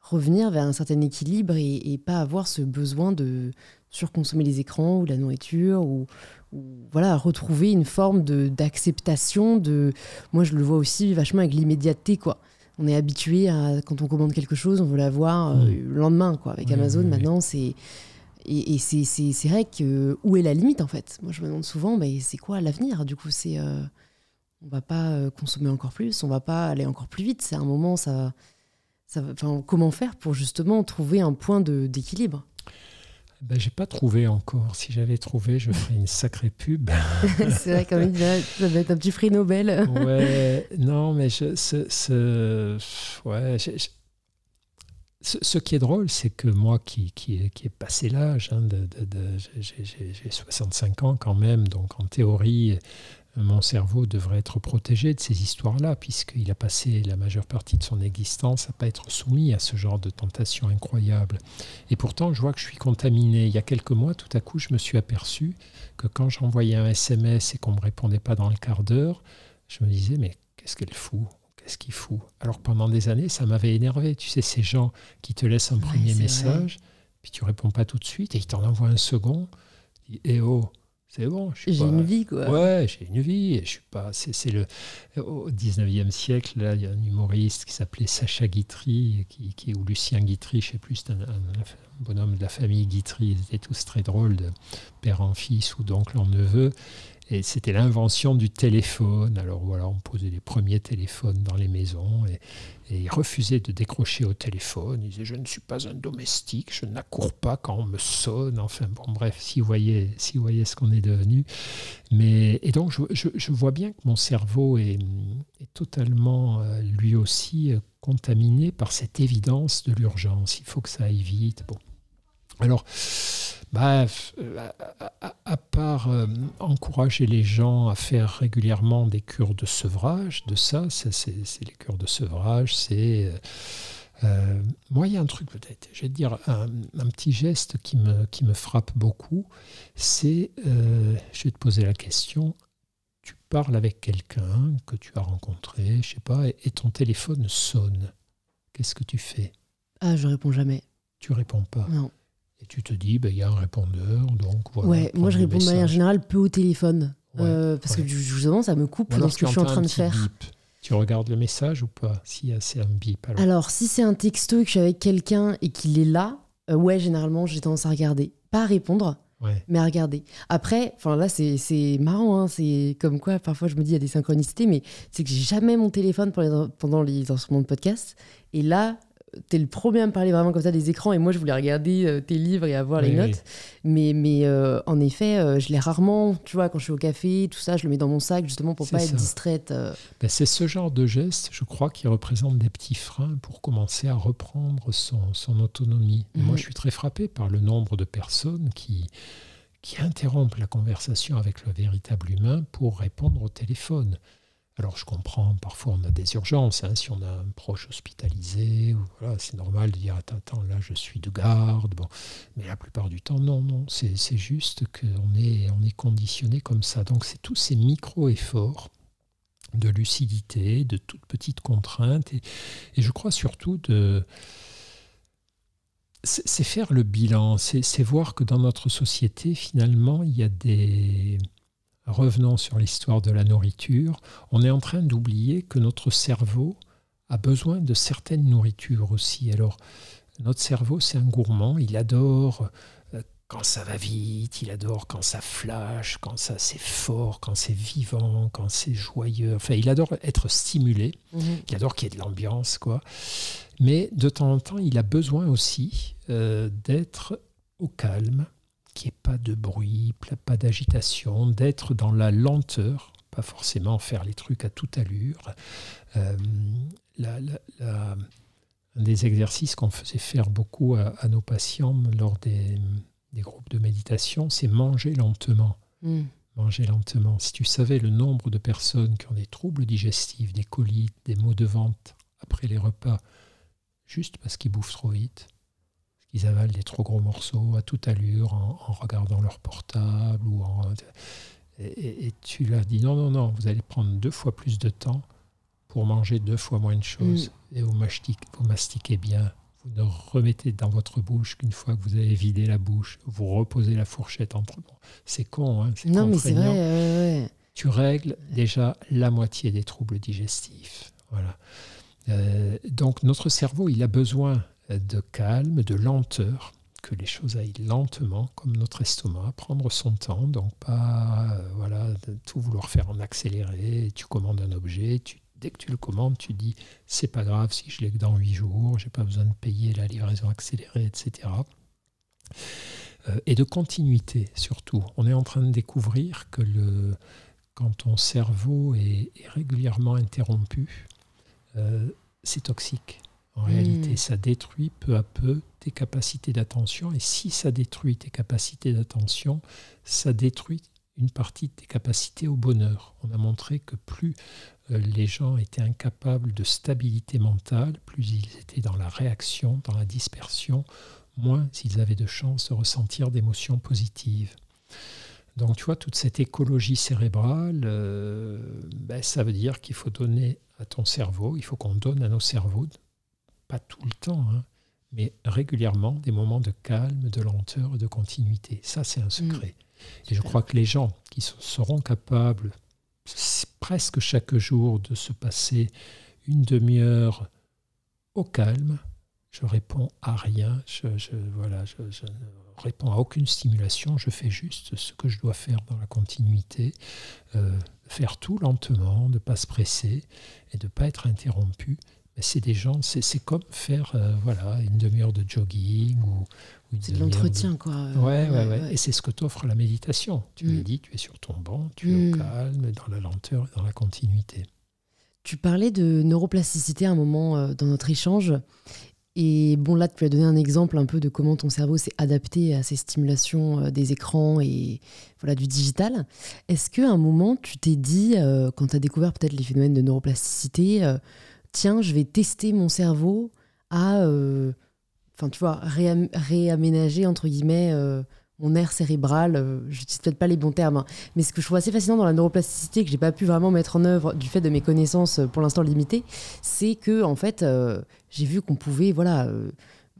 revenir vers un certain équilibre et, pas avoir ce besoin de surconsommer les écrans ou la nourriture ou, voilà retrouver une forme de d'acceptation de moi je le vois aussi vachement avec l'immédiateté quoi. On est habitué à quand on commande quelque chose on veut l'avoir euh, le lendemain quoi. Avec Amazon maintenant c'est et, c'est vrai que où est la limite en fait? Moi je me demande souvent mais c'est quoi l'avenir? Du coup c'est euh, on va pas euh, consommer encore plus on va pas aller encore plus vite. C'est un moment ça comment faire pour justement trouver un point d'équilibre? Ben, j'ai pas trouvé encore. Si j'avais trouvé, je ferais une sacrée pub. c'est vrai, comme ça va être un petit prix Nobel. ouais, non, mais je, ce, ce, ouais, ce, qui est drôle, c'est que moi qui, qui, est, passé l'âge, hein, de, j'ai 65 ans quand même, donc en théorie, mon cerveau devrait être protégé de ces histoires-là, puisqu'il a passé la majeure partie de son existence à pas être soumis à ce genre de tentation incroyable. Et pourtant, je vois que je suis contaminé. Il y a quelques mois, tout à coup, je me suis aperçu que quand j'envoyais un SMS et qu'on ne me répondait pas dans le quart d'heure, je me disais, mais qu'est-ce qu'elle fout? Qu'est-ce qu'il fout? Alors pendant des années, ça m'avait énervé. Tu sais, ces gens qui te laissent un premier message, puis tu réponds pas tout de suite, et ils t'en envoient un second. Et oh, c'est bon. J'ai une vie, quoi. Ouais, j'ai une vie. je suis pas. C'est le au 19e siècle. Là, il y a un humoriste qui s'appelait Sacha Guitry, qui, qui, ou Lucien Guitry, je sais plus. C'est un, bonhomme de la famille Guitry. Ils étaient tous très drôles, de père en fils ou d'oncle en neveu. Et c'était l'invention du téléphone. Alors voilà, on posait les premiers téléphones dans les maisons et, et il refusait de décrocher au téléphone. Il disait Je ne suis pas un domestique, je n'accours pas quand on me sonne. Enfin bon, bref, si vous voyez, si vous voyez ce qu'on est devenu. Mais, et donc, je, je, vois bien que mon cerveau est, est totalement, euh, lui aussi, euh, contaminé par cette évidence de l'urgence. Il faut que ça aille vite. Bon. Alors, Bref, à, part euh, encourager les gens à faire régulièrement des cures de sevrage, de ça, c'est les cures de sevrage, c'est... Euh, moi, il y a un truc peut-être, je vais te dire, un, petit geste qui me, qui me frappe beaucoup, c'est, je vais te poser la question, tu parles avec quelqu'un que tu as rencontré, je sais pas, et, ton téléphone sonne. Qu'est-ce que tu fais? Ah, je réponds jamais. Tu réponds pas? Non. Et tu te dis, ben, il y a un répondeur, donc voilà. Ouais, moi je réponds de manière générale peu au téléphone. Euh, parce que justement, ça me coupe dans ce que je suis en train de faire. Tu regardes le message ou pas? Si c'est un bip. Alors, si c'est un texto et que je suis avec quelqu'un et qu'il est là, euh, ouais, généralement, j'ai tendance à regarder. Pas à répondre, mais à regarder. Après, enfin là, c'est marrant. Hein, c'est comme quoi, parfois, je me dis, il y a des synchronicités, mais c'est que j'ai jamais mon téléphone pendant les instruments de podcast. Et là, t'es le premier à me parler vraiment comme ça des écrans et moi je voulais regarder euh, tes livres et avoir les notes. Mais mais euh, en effet euh, je l'ai rarement tu vois quand je suis au café tout ça je le mets dans mon sac justement pour pas être distraite ben, c'est ce genre de geste je crois qui représente des petits freins pour commencer à reprendre son, son autonomie. Moi mhm. je suis très frappé par le nombre de personnes qui qui interrompent la conversation avec le véritable humain pour répondre au téléphone alors je comprends, parfois on a des urgences, hein, si on a un proche hospitalisé, voilà, c'est normal de dire attends, attends, là je suis de garde, mais la plupart du temps, non, non, c'est juste qu'on est, on est conditionné comme ça. Donc c'est tous ces micro-efforts de lucidité, de toutes petites contraintes, et, et je crois surtout de... C'est faire le bilan, c'est voir que dans notre société, finalement, il y a des revenons sur l'histoire de la nourriture, on est en train d'oublier que notre cerveau a besoin de certaines nourritures aussi. Alors, notre cerveau, c'est un gourmand, il adore euh, quand ça va vite, il adore quand ça flash, quand ça c'est fort, quand c'est vivant, quand c'est joyeux. Enfin, il adore être stimulé, mhm. il adore qu'il y ait de l'ambiance, quoi. Mais de temps en temps, il a besoin aussi euh, d'être au calme, qu'il n'y ait pas de bruit, pas d'agitation, d'être dans la lenteur, pas forcément faire les trucs à toute allure. Euh, un des exercices qu'on faisait faire beaucoup à, nos patients lors des, groupes de méditation, c'est manger lentement. Hmm. Manger lentement. Si tu savais le nombre de personnes qui ont des troubles digestifs, des colites, des maux de ventre après les repas, juste parce qu'ils bouffent trop vite, ils avalent des trop gros morceaux à toute allure en, regardant leur portable ou en, et, tu leur dis non, non, non, vous allez prendre deux fois plus de temps pour manger deux fois moins de choses mm. et vous mastiquez, vous mastiquez bien. Vous ne remettez dans votre bouche qu'une fois que vous avez vidé la bouche, vous reposez la fourchette entre. c'est con, hein, Non, mais c'est vrai. Tu règles déjà la moitié des troubles digestifs. Voilà. Euh, donc notre cerveau, il a besoin de calme, de lenteur, que les choses aillent lentement, comme notre estomac, prendre son temps, donc pas euh, voilà, tout vouloir faire en accéléré. Tu commandes un objet, dès que tu le commandes, tu dis c'est pas grave si je l'ai que dans huit jours, j'ai pas besoin de payer la livraison accélérée, etc. Euh, et de continuité surtout. On est en train de découvrir que le, quand ton cerveau est, régulièrement interrompu, euh, c'est toxique. En réalité, hmm. ça détruit peu à peu tes capacités d'attention. Et si ça détruit tes capacités d'attention, ça détruit une partie de tes capacités au bonheur. On a montré que plus euh, les gens étaient incapables de stabilité mentale, plus ils étaient dans la réaction, dans la dispersion, moins ils avaient de chances de ressentir d'émotions positives. Donc tu vois, toute cette écologie cérébrale, euh, ben, ça veut dire qu'il faut donner à ton cerveau, il faut qu'on donne à nos cerveaux pas tout le temps, hein, mais régulièrement des moments de calme, de lenteur, de continuité. Ça, c'est un secret. Mm. Et je crois que les gens qui seront capables presque chaque jour de se passer une demi-heure au calme, je réponds à rien, je, voilà, je, ne réponds à aucune stimulation, je fais juste ce que je dois faire dans la continuité, euh, faire tout lentement, ne pas se presser et de ne pas être interrompu. Mais c'est des gens, c'est comme faire euh, voilà, une demi-heure de jogging ou, c'est de l'entretien, quoi. Ouais, ouais, ouais. Et c'est ce que t'offre la méditation. Tu mm. médites, tu es sur ton banc, tu es au mm. calme, dans la lenteur, dans la continuité. Tu parlais de neuroplasticité à un moment euh, dans notre échange. Et bon, là, tu as donné un exemple un peu de comment ton cerveau s'est adapté à ces stimulations euh, des écrans et voilà du digital. Est-ce qu'à un moment, tu t'es dit, euh, quand tu as découvert peut-être les phénomènes de neuroplasticité, tiens, je vais tester mon cerveau à enfin tu vois, réaménager entre guillemets euh, mon air cérébral. Euh, je n'utilise peut-être pas les bons termes, hein. mais ce que je trouve assez fascinant dans la neuroplasticité que j'ai pas pu vraiment mettre en œuvre du fait de mes connaissances euh, pour l'instant limitées, c'est que en fait j'ai vu qu'on pouvait voilà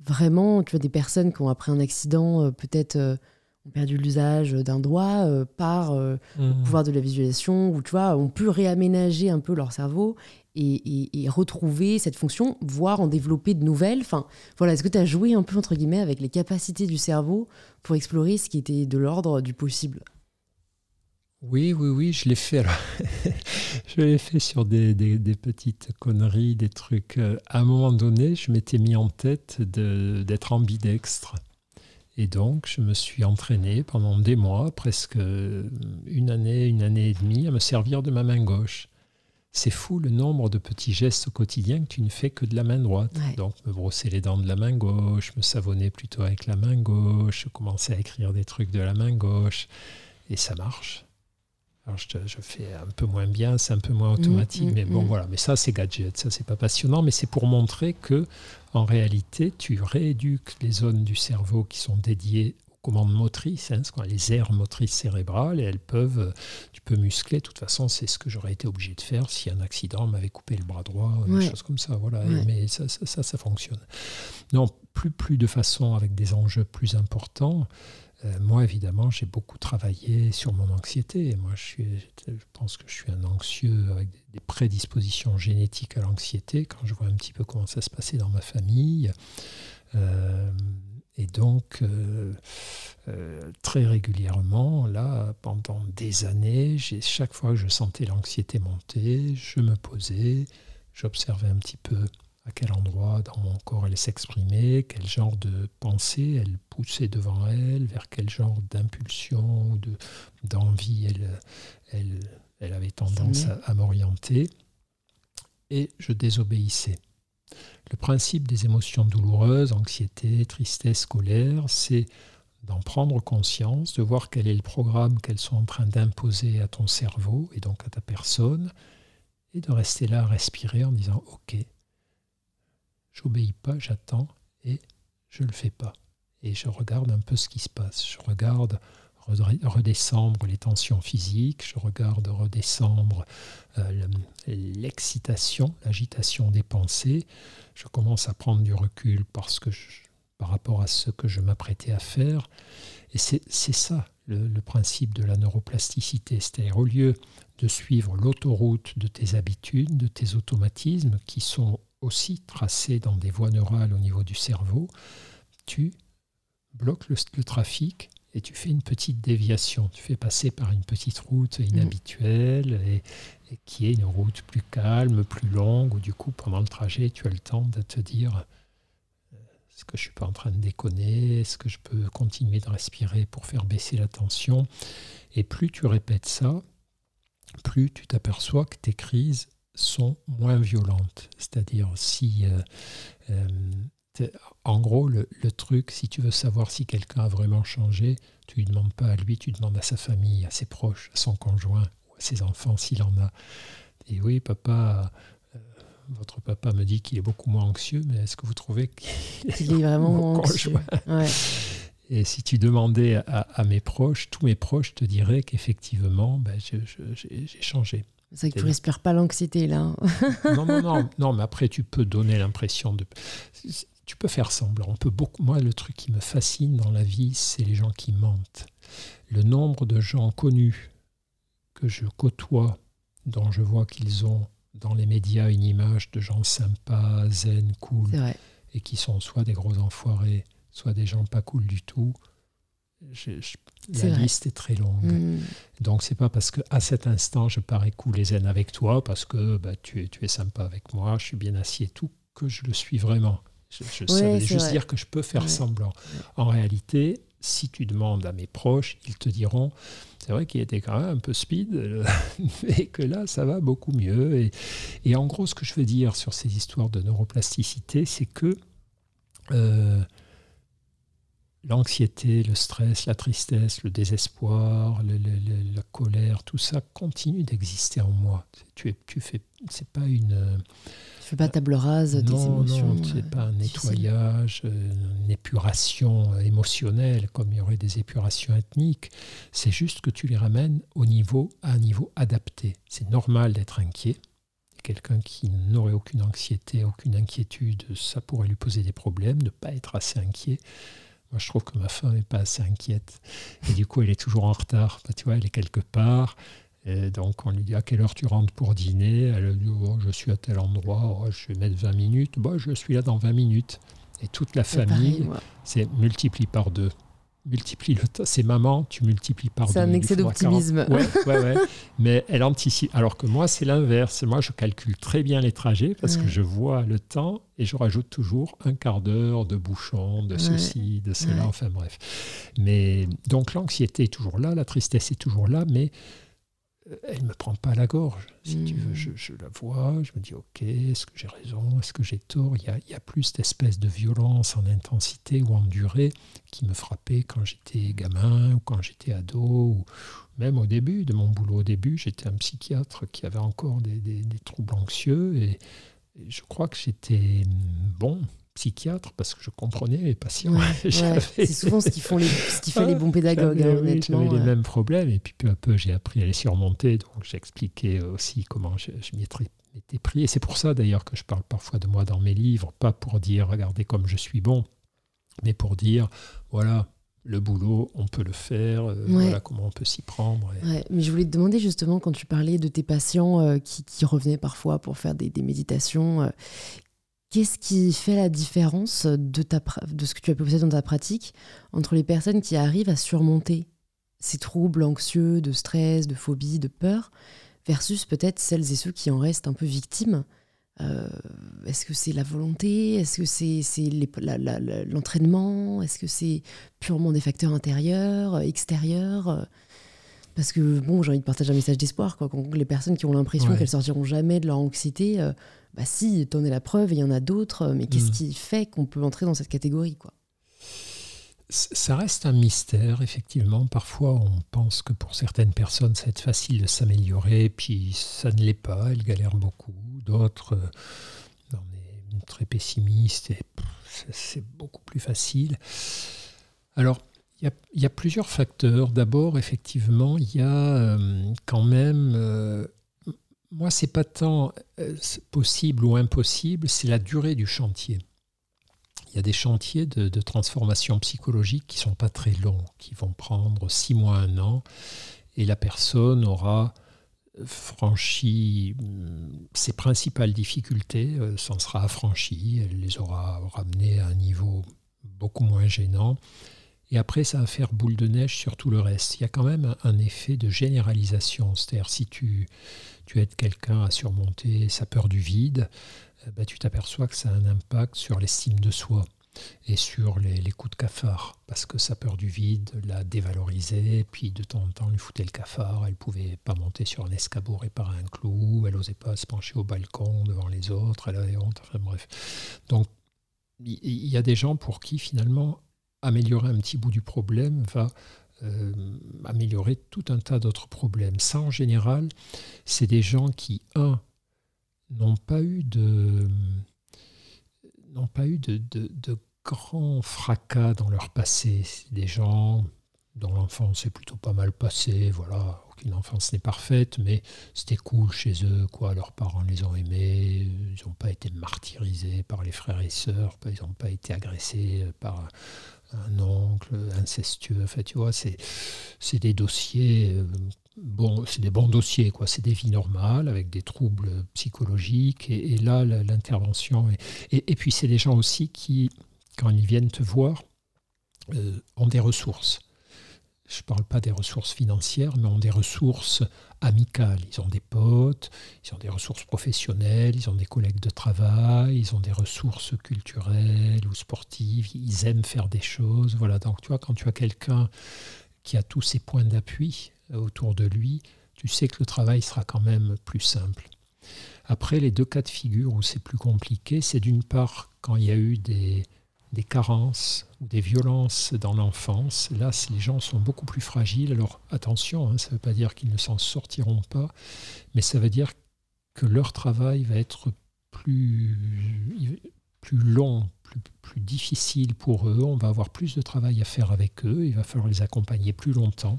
vraiment tu vois des personnes qui ont après un accident peut-être ont perdu l'usage d'un doigt par le mmh. pouvoir de la visualisation ou tu vois ont pu réaménager un peu leur cerveau et, retrouver cette fonction, voire en développer de nouvelles. Enfin, voilà, est-ce que tu as joué un peu entre guillemets avec les capacités du cerveau pour explorer ce qui était de l'ordre du possible? Oui, oui, oui, je l'ai fait. je l'ai fait sur des, petites conneries, des trucs. Euh, à un moment donné, je m'étais mis en tête d'être ambidextre. Et donc, je me suis entraîné pendant des mois, presque une année, une année et demie, à me servir de ma main gauche. C'est fou le nombre de petits gestes au quotidien que tu ne fais que de la main droite. Donc, me brosser les dents de la main gauche, me savonner plutôt avec la main gauche, commencer à écrire des trucs de la main gauche. Et ça marche. Alors, je, fais un peu moins bien, c'est un peu moins automatique, mm, mm, mais bon, mm. voilà. Mais ça, c'est gadget, ça, c'est pas passionnant, mais c'est pour montrer que, en réalité, tu rééduques les zones du cerveau qui sont dédiées commandes motrices, hein, les aires motrices cérébrales, et elles peuvent, tu peux muscler. De toute façon, c'est ce que j'aurais été obligé de faire si un accident m'avait coupé le bras droit, des choses comme ça. Voilà. Mais ça ça, ça, fonctionne. Non, plus, plus de façon avec des enjeux plus importants. Euh, moi, évidemment, j'ai beaucoup travaillé sur mon anxiété. Moi, je, pense que je suis un anxieux avec des prédispositions génétiques à l'anxiété. Quand je vois un petit peu comment ça se passait dans ma famille, euh, et donc, euh, très régulièrement, là, pendant des années, chaque fois que je sentais l'anxiété monter, je me posais, j'observais un petit peu à quel endroit dans mon corps elle s'exprimait, quel genre de pensée elle poussait devant elle, vers quel genre d'impulsion ou d'envie elle, elle, elle, avait tendance à m'orienter. Et je désobéissais. Le principe des émotions douloureuses, anxiété, tristesse, colère, c'est d'en prendre conscience, de voir quel est le programme qu'elles sont en train d'imposer à ton cerveau et donc à ta personne, et de rester là à respirer en disant Ok, j'obéis pas, j'attends et je le fais pas. Et je regarde un peu ce qui se passe. Je regarde redescendre les tensions physiques, je regarde redescendre euh, l'excitation, l'agitation des pensées. Je commence à prendre du recul parce que par rapport à ce que je m'apprêtais à faire. Et c'est ça le, le, principe de la neuroplasticité. C'est-à-dire au lieu de suivre l'autoroute de tes habitudes, de tes automatismes qui sont aussi tracés dans des voies neurales au niveau du cerveau, tu bloques le, le trafic et tu fais une petite déviation. Tu fais passer par une petite route inhabituelle et, qui est une route plus calme, plus longue, où du coup, pendant le trajet, tu as le temps de te dire euh, est-ce que je ne suis pas en train de déconner? Est-ce que je peux continuer de respirer pour faire baisser la tension? Et plus tu répètes ça, plus tu t'aperçois que tes crises sont moins violentes. C'est-à-dire si euh, euh, en gros, le, truc, si tu veux savoir si quelqu'un a vraiment changé, tu ne lui demandes pas à lui, tu demandes à sa famille, à ses proches, à son conjoint ou à ses enfants s'il en a. Et oui, papa, euh, votre papa me dit qu'il est beaucoup moins anxieux, mais est-ce que vous trouvez qu'il est, vraiment anxieux Et si tu demandais à, mes proches, tous mes proches te diraient qu'effectivement, ben, j'ai changé. C'est vrai que tu respires pas l'anxiété là. non, non, non, non, mais après tu peux donner l'impression de tu peux faire semblant. On peut beaucoup. Moi, le truc qui me fascine dans la vie, c'est les gens qui mentent. Le nombre de gens connus que je côtoie, dont je vois qu'ils ont dans les médias une image de gens sympas, zen, cool, et qui sont soit des gros enfoirés, soit des gens pas cool du tout, la liste est très longue. Mm. Donc c'est pas parce que à cet instant je parais cool et zen avec toi, parce que bah, tu, es, tu es sympa avec moi, je suis bien assis et tout, que je le suis vraiment. Je, je juste dire que je peux faire semblant. En réalité, si tu demandes à mes proches, ils te diront, c'est vrai qu'il était quand même un peu speed, mais que là, ça va beaucoup mieux. Et, et, en gros, ce que je veux dire sur ces histoires de neuroplasticité, c'est que euh, l'anxiété, le stress, la tristesse, le désespoir, la colère, tout ça continue d'exister en moi. Tu tu fais, c'est pas une. Tu fais pas table rase des émotions. Non, c'est pas un nettoyage, euh, une épuration émotionnelle comme il y aurait des épurations ethniques. C'est juste que tu les ramènes au niveau, à un niveau adapté. C'est normal d'être inquiet. Quelqu'un qui n'aurait aucune anxiété, aucune inquiétude, ça pourrait lui poser des problèmes, ne pas être assez inquiet. Moi, je trouve que ma femme n'est pas assez inquiète. Et du coup, elle est toujours en retard. Bah, tu vois, elle est quelque part. Et donc, on lui dit à quelle heure tu rentres pour dîner? Elle dit oh, Je suis à tel endroit, oh, je vais mettre 20 minutes. Bah, je suis là dans 20 minutes. Et toute la famille, c'est multiplie par deux multiplie le temps. C'est maman, tu multiplies par deux. C'est un excès d'optimisme. Ouais, ouais, ouais. Mais elle anticipe. Alors que moi, c'est l'inverse. Moi, je calcule très bien les trajets parce que je vois le temps et je rajoute toujours un quart d'heure de bouchon, de ceci, de cela, enfin bref. Mais donc l'anxiété est toujours là, la tristesse est toujours là, mais elle ne me prend pas à la gorge. Si tu veux, hmm. je, la vois, je me dis, ok, est-ce que j'ai raison, est-ce que j'ai tort? Il y a, il y a plus d'espèces de violence en intensité ou en durée qui me frappait quand j'étais gamin ou quand j'étais ado, ou même au début de mon boulot. Au début, j'étais un psychiatre qui avait encore des, des, des troubles anxieux et, et je crois que j'étais bon psychiatre parce que je comprenais mes patients. c'est souvent ce qui, font les, ce qui fait les bons pédagogues. Hein, j'avais les mêmes problèmes et puis peu à peu j'ai appris à les surmonter. Donc j'expliquais aussi comment je, je m'y étais pris. Et c'est pour ça d'ailleurs que je parle parfois de moi dans mes livres, pas pour dire regardez comme je suis bon, mais pour dire voilà, le boulot, on peut le faire, euh, voilà comment on peut s'y prendre. mais je voulais te demander justement, quand tu parlais de tes patients euh, qui, qui, revenaient parfois pour faire des, des méditations, euh, Qu'est-ce qui fait la différence de, ta, de ce que tu as posé dans ta pratique entre les personnes qui arrivent à surmonter ces troubles anxieux, de stress, de phobie, de peur, versus peut-être celles et ceux qui en restent un peu victimes? Euh, Est-ce que c'est la volonté? Est-ce que c'est l'entraînement? Est-ce que c'est purement des facteurs intérieurs, extérieurs parce que bon, j'ai envie de partager un message d'espoir. Les personnes qui ont l'impression qu'elles sortiront jamais de leur anxiété, euh, bah si, t'en es la preuve, il y en a d'autres, mais qu'est-ce mm. qui fait qu'on peut entrer dans cette catégorie quoi? Ça reste un mystère, effectivement. Parfois, on pense que pour certaines personnes, ça va être facile de s'améliorer, puis ça ne l'est pas, elles galèrent beaucoup. D'autres, euh, on est très pessimistes, et c'est beaucoup plus facile. Alors, il y, a, plusieurs facteurs. D'abord, effectivement, il y a euh, quand même euh, moi, c'est pas tant euh, possible ou impossible, c'est la durée du chantier. Il y a des chantiers de, transformation psychologique qui sont pas très longs, qui vont prendre six mois, un an, et la personne aura franchi mm, ses principales difficultés, euh, s'en sera affranchie, elle les aura ramenées à un niveau beaucoup moins gênant. Et après, ça va faire boule de neige sur tout le reste. Il y a quand même un effet de généralisation. C'est-à-dire, si tu, tu quelqu'un à surmonter sa peur du vide, euh, bah, tu t'aperçois que ça a un impact sur l'estime de soi et sur les, coups de cafard, parce que sa peur du vide l'a dévalorisée, puis de temps en temps lui foutait le cafard, elle pouvait pas monter sur un escabeau réparer un clou, elle n'osait pas se pencher au balcon devant les autres, elle avait honte, enfin bref. Donc il y a des gens pour qui finalement améliorer un petit bout du problème va euh, améliorer tout un tas d'autres problèmes. Ça, en général, c'est des gens qui, un, n'ont pas eu de n'ont pas eu de, de, grands fracas dans leur passé. Des gens dont l'enfance est plutôt pas mal passée. Voilà, aucune enfance n'est parfaite, mais c'était cool chez eux. Quoi, leurs parents les ont aimés. Ils n'ont pas été martyrisés par les frères et sœurs. Ils n'ont pas été agressés par un oncle incestueux. En fait, tu vois, c'est, des dossiers euh, bon, c'est des bons dossiers, quoi. C'est des vies normales avec des troubles psychologiques. Et, là, l'intervention. Et, puis, c'est des gens aussi qui, quand ils viennent te voir, euh, ont des ressources. Je ne parle pas des ressources financières, mais ont des ressources amicales. Ils ont des potes, ils ont des ressources professionnelles, ils ont des collègues de travail, ils ont des ressources culturelles ou sportives, ils aiment faire des choses. Voilà, donc tu vois, quand tu as quelqu'un qui a tous ces points d'appui, autour de lui, tu sais que le travail sera quand même plus simple. Après, les deux cas de figure où c'est plus compliqué, c'est d'une part quand il y a eu des, carences ou des violences dans l'enfance. Là, les gens sont beaucoup plus fragiles. Alors attention, hein, ça ne veut pas dire qu'ils ne s'en sortiront pas, mais ça veut dire que leur travail va être plus, plus long, plus, plus difficile pour eux. On va avoir plus de travail à faire avec eux. Il va falloir les accompagner plus longtemps.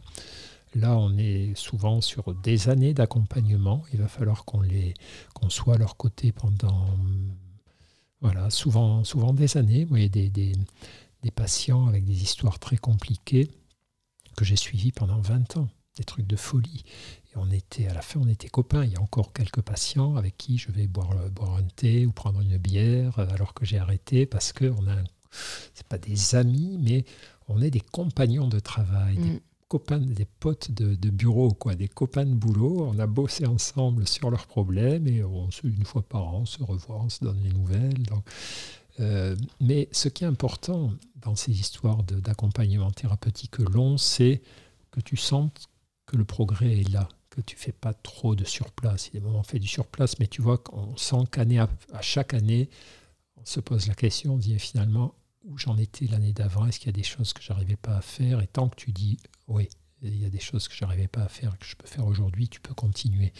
Là, on est souvent sur des années d'accompagnement. Il va falloir qu'on qu'on soit à leur côté pendant, voilà, souvent, souvent des années. Vous voyez, des, des, patients avec des histoires très compliquées que j'ai suivis pendant 20 ans, des trucs de folie. Et on était, à la fin, on était copains. Il y a encore quelques patients avec qui je vais boire, boire un thé ou prendre une bière alors que j'ai arrêté parce que on a, c'est pas des amis, mais on est des compagnons de travail, mm des potes de, bureau, quoi, des copains de boulot. On a bossé ensemble sur leurs problèmes et on se, une fois par an, on se revoit, on se donne les nouvelles. Donc, euh, mais ce qui est important dans ces histoires d'accompagnement thérapeutique long, c'est que tu sentes que le progrès est là, que tu fais pas trop de surplace. Il y a des moments où on fait du surplace, mais tu vois qu'on sent qu'année à, à, chaque année, on se pose la question, on dit finalement, où j'en étais l'année d'avant, est-ce qu'il y a des choses que j'arrivais pas à faire? Et tant que tu dis oui, il y a des choses que j'arrivais pas à faire que je peux faire aujourd'hui, tu peux continuer.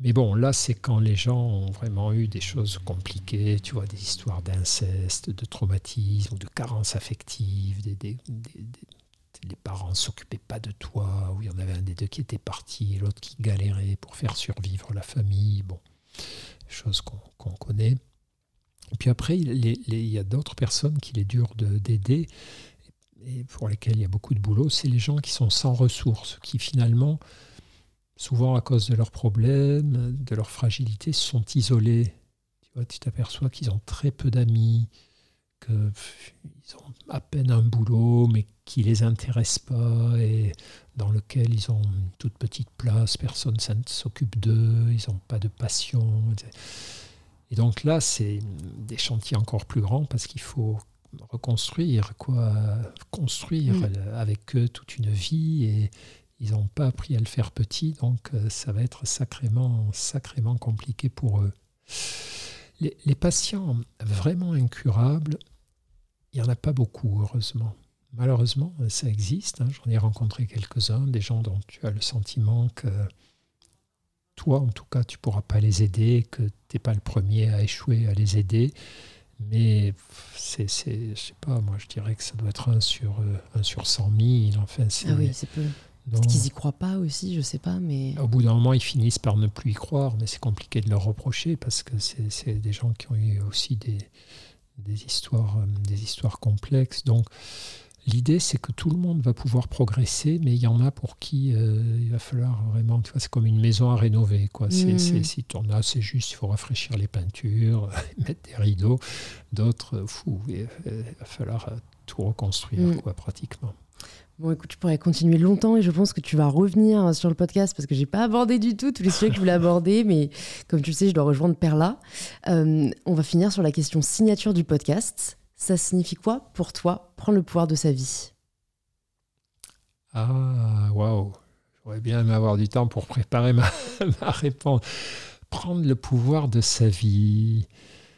Mais bon, là, c'est quand les gens ont vraiment eu des choses compliquées, tu vois, des histoires d'inceste, de traumatisme de carence affective, des, les parents ne s'occupaient pas de toi, ou il y en avait un des deux qui était parti, l'autre qui galérait pour faire survivre la famille, bon, choses qu'on connaît. Et puis après, il, y a d'autres personnes qu'il est dur d'aider et pour lesquelles il y a beaucoup de boulot, c'est les gens qui sont sans ressources, qui finalement, souvent à cause de leurs problèmes, de leur fragilité, sont isolés. Tu vois, tu t'aperçois qu'ils ont très peu d'amis, qu'ils ont à peine un boulot, mais qui les intéresse pas et dans lequel ils ont une toute petite place, personne ne s'occupe d'eux, ils n'ont pas de passion. Et donc là, c'est des chantiers encore plus grands parce qu'il faut reconstruire, quoi, construire mm. avec eux toute une vie et ils n'ont pas appris à le faire petit, donc euh, ça va être sacrément, sacrément compliqué pour eux. Les, patients vraiment incurables, il n'y en a pas beaucoup, heureusement. Malheureusement, ça existe. Hein. J'en ai rencontré quelques-uns, des gens dont tu as le sentiment que toi, en tout cas, tu ne pourras pas les aider, que tu n'es pas le premier à échouer à les aider. Mais c'est, je sais pas, moi je dirais que ça doit être un sur, euh, un sur 100 000. Enfin, ah oui, c'est peu. Parce qu'ils n'y croient pas aussi, je sais pas, mais... Au bout d'un moment, ils finissent par ne plus y croire, mais c'est compliqué de leur reprocher parce que c'est des gens qui ont eu aussi des, des, histoires, euh, des histoires complexes. Donc, L'idée, c'est que tout le monde va pouvoir progresser, mais il y en a pour qui euh, il va falloir vraiment, tu vois, c'est comme une maison à rénover. Quoi. C'est, mm. si tu en as, c'est juste, il faut rafraîchir les peintures, mettre des rideaux. D'autres, fou, il va falloir euh, tout reconstruire, mm. quoi, pratiquement. Bon, écoute, je pourrais continuer longtemps et je pense que tu vas revenir sur le podcast parce que j'ai pas abordé du tout tous les sujets que je voulais aborder, mais comme tu le sais, je dois rejoindre Perla. Euh, on va finir sur la question signature du podcast. Ça signifie quoi pour toi prendre le pouvoir de sa vie? Ah, waouh J'aurais bien avoir du temps pour préparer ma, réponse. Prendre le pouvoir de sa vie.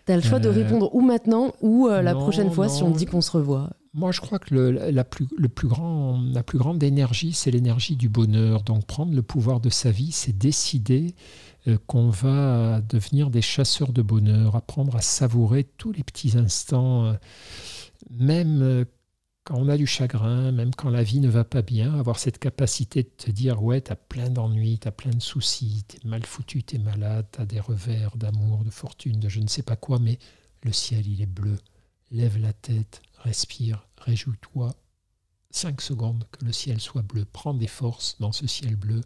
Tu as le choix de euh, répondre ou maintenant ou euh, la prochaine fois si on dit qu'on se revoit. Moi, je crois que le, la, plus, le plus grand, la plus grande énergie, c'est l'énergie du bonheur. Donc, prendre le pouvoir de sa vie, c'est décider euh, qu'on va devenir des chasseurs de bonheur, apprendre à savourer tous les petits instants, euh, même quand on a du chagrin, même quand la vie ne va pas bien, avoir cette capacité de te dire ouais, t'as plein d'ennuis, t'as plein de soucis, t'es mal foutu, t'es malade, t'as des revers d'amour, de fortune, de je ne sais pas quoi, mais le ciel il est bleu. Lève la tête, respire, réjouis-toi, 5 secondes que le ciel soit bleu. Prends des forces dans ce ciel bleu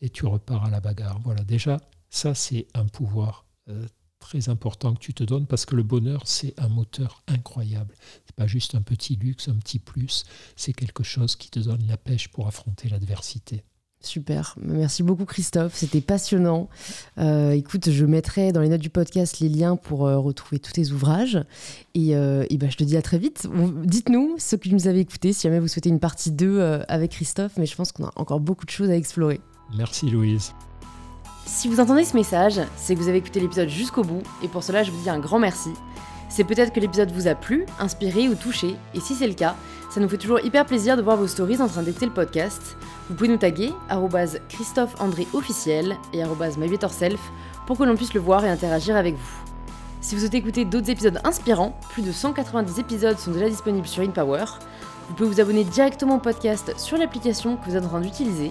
et tu repars à la bagarre. Voilà, déjà, ça c'est un pouvoir euh, très important que tu te donnes parce que le bonheur c'est un moteur incroyable. C'est pas juste un petit luxe, un petit plus, c'est quelque chose qui te donne la pêche pour affronter l'adversité. Super, merci beaucoup Christophe, c'était passionnant. Euh, écoute, je mettrai dans les notes du podcast les liens pour euh, retrouver tous tes ouvrages. Et, euh, ben, je te dis à très vite. Dites-nous, ceux qui nous avez écoutés, si jamais vous souhaitez une partie 2 avec Christophe, mais je pense qu'on a encore beaucoup de choses à explorer. Merci Louise. Si vous entendez ce message, c'est que vous avez écouté l'épisode jusqu'au bout, et pour cela je vous dis un grand merci. C'est peut-être que l'épisode vous a plu, inspiré ou touché, et si c'est le cas, ça nous fait toujours hyper plaisir de voir vos stories en train d'écouter le podcast. Vous pouvez nous taguer Christophe André officiel et mybetterself pour que l'on puisse le voir et interagir avec vous. Si vous souhaitez écouter d'autres épisodes inspirants, plus de 190 épisodes sont déjà disponibles sur InPower. Vous pouvez vous abonner directement au podcast sur l'application que vous êtes en train d'utiliser.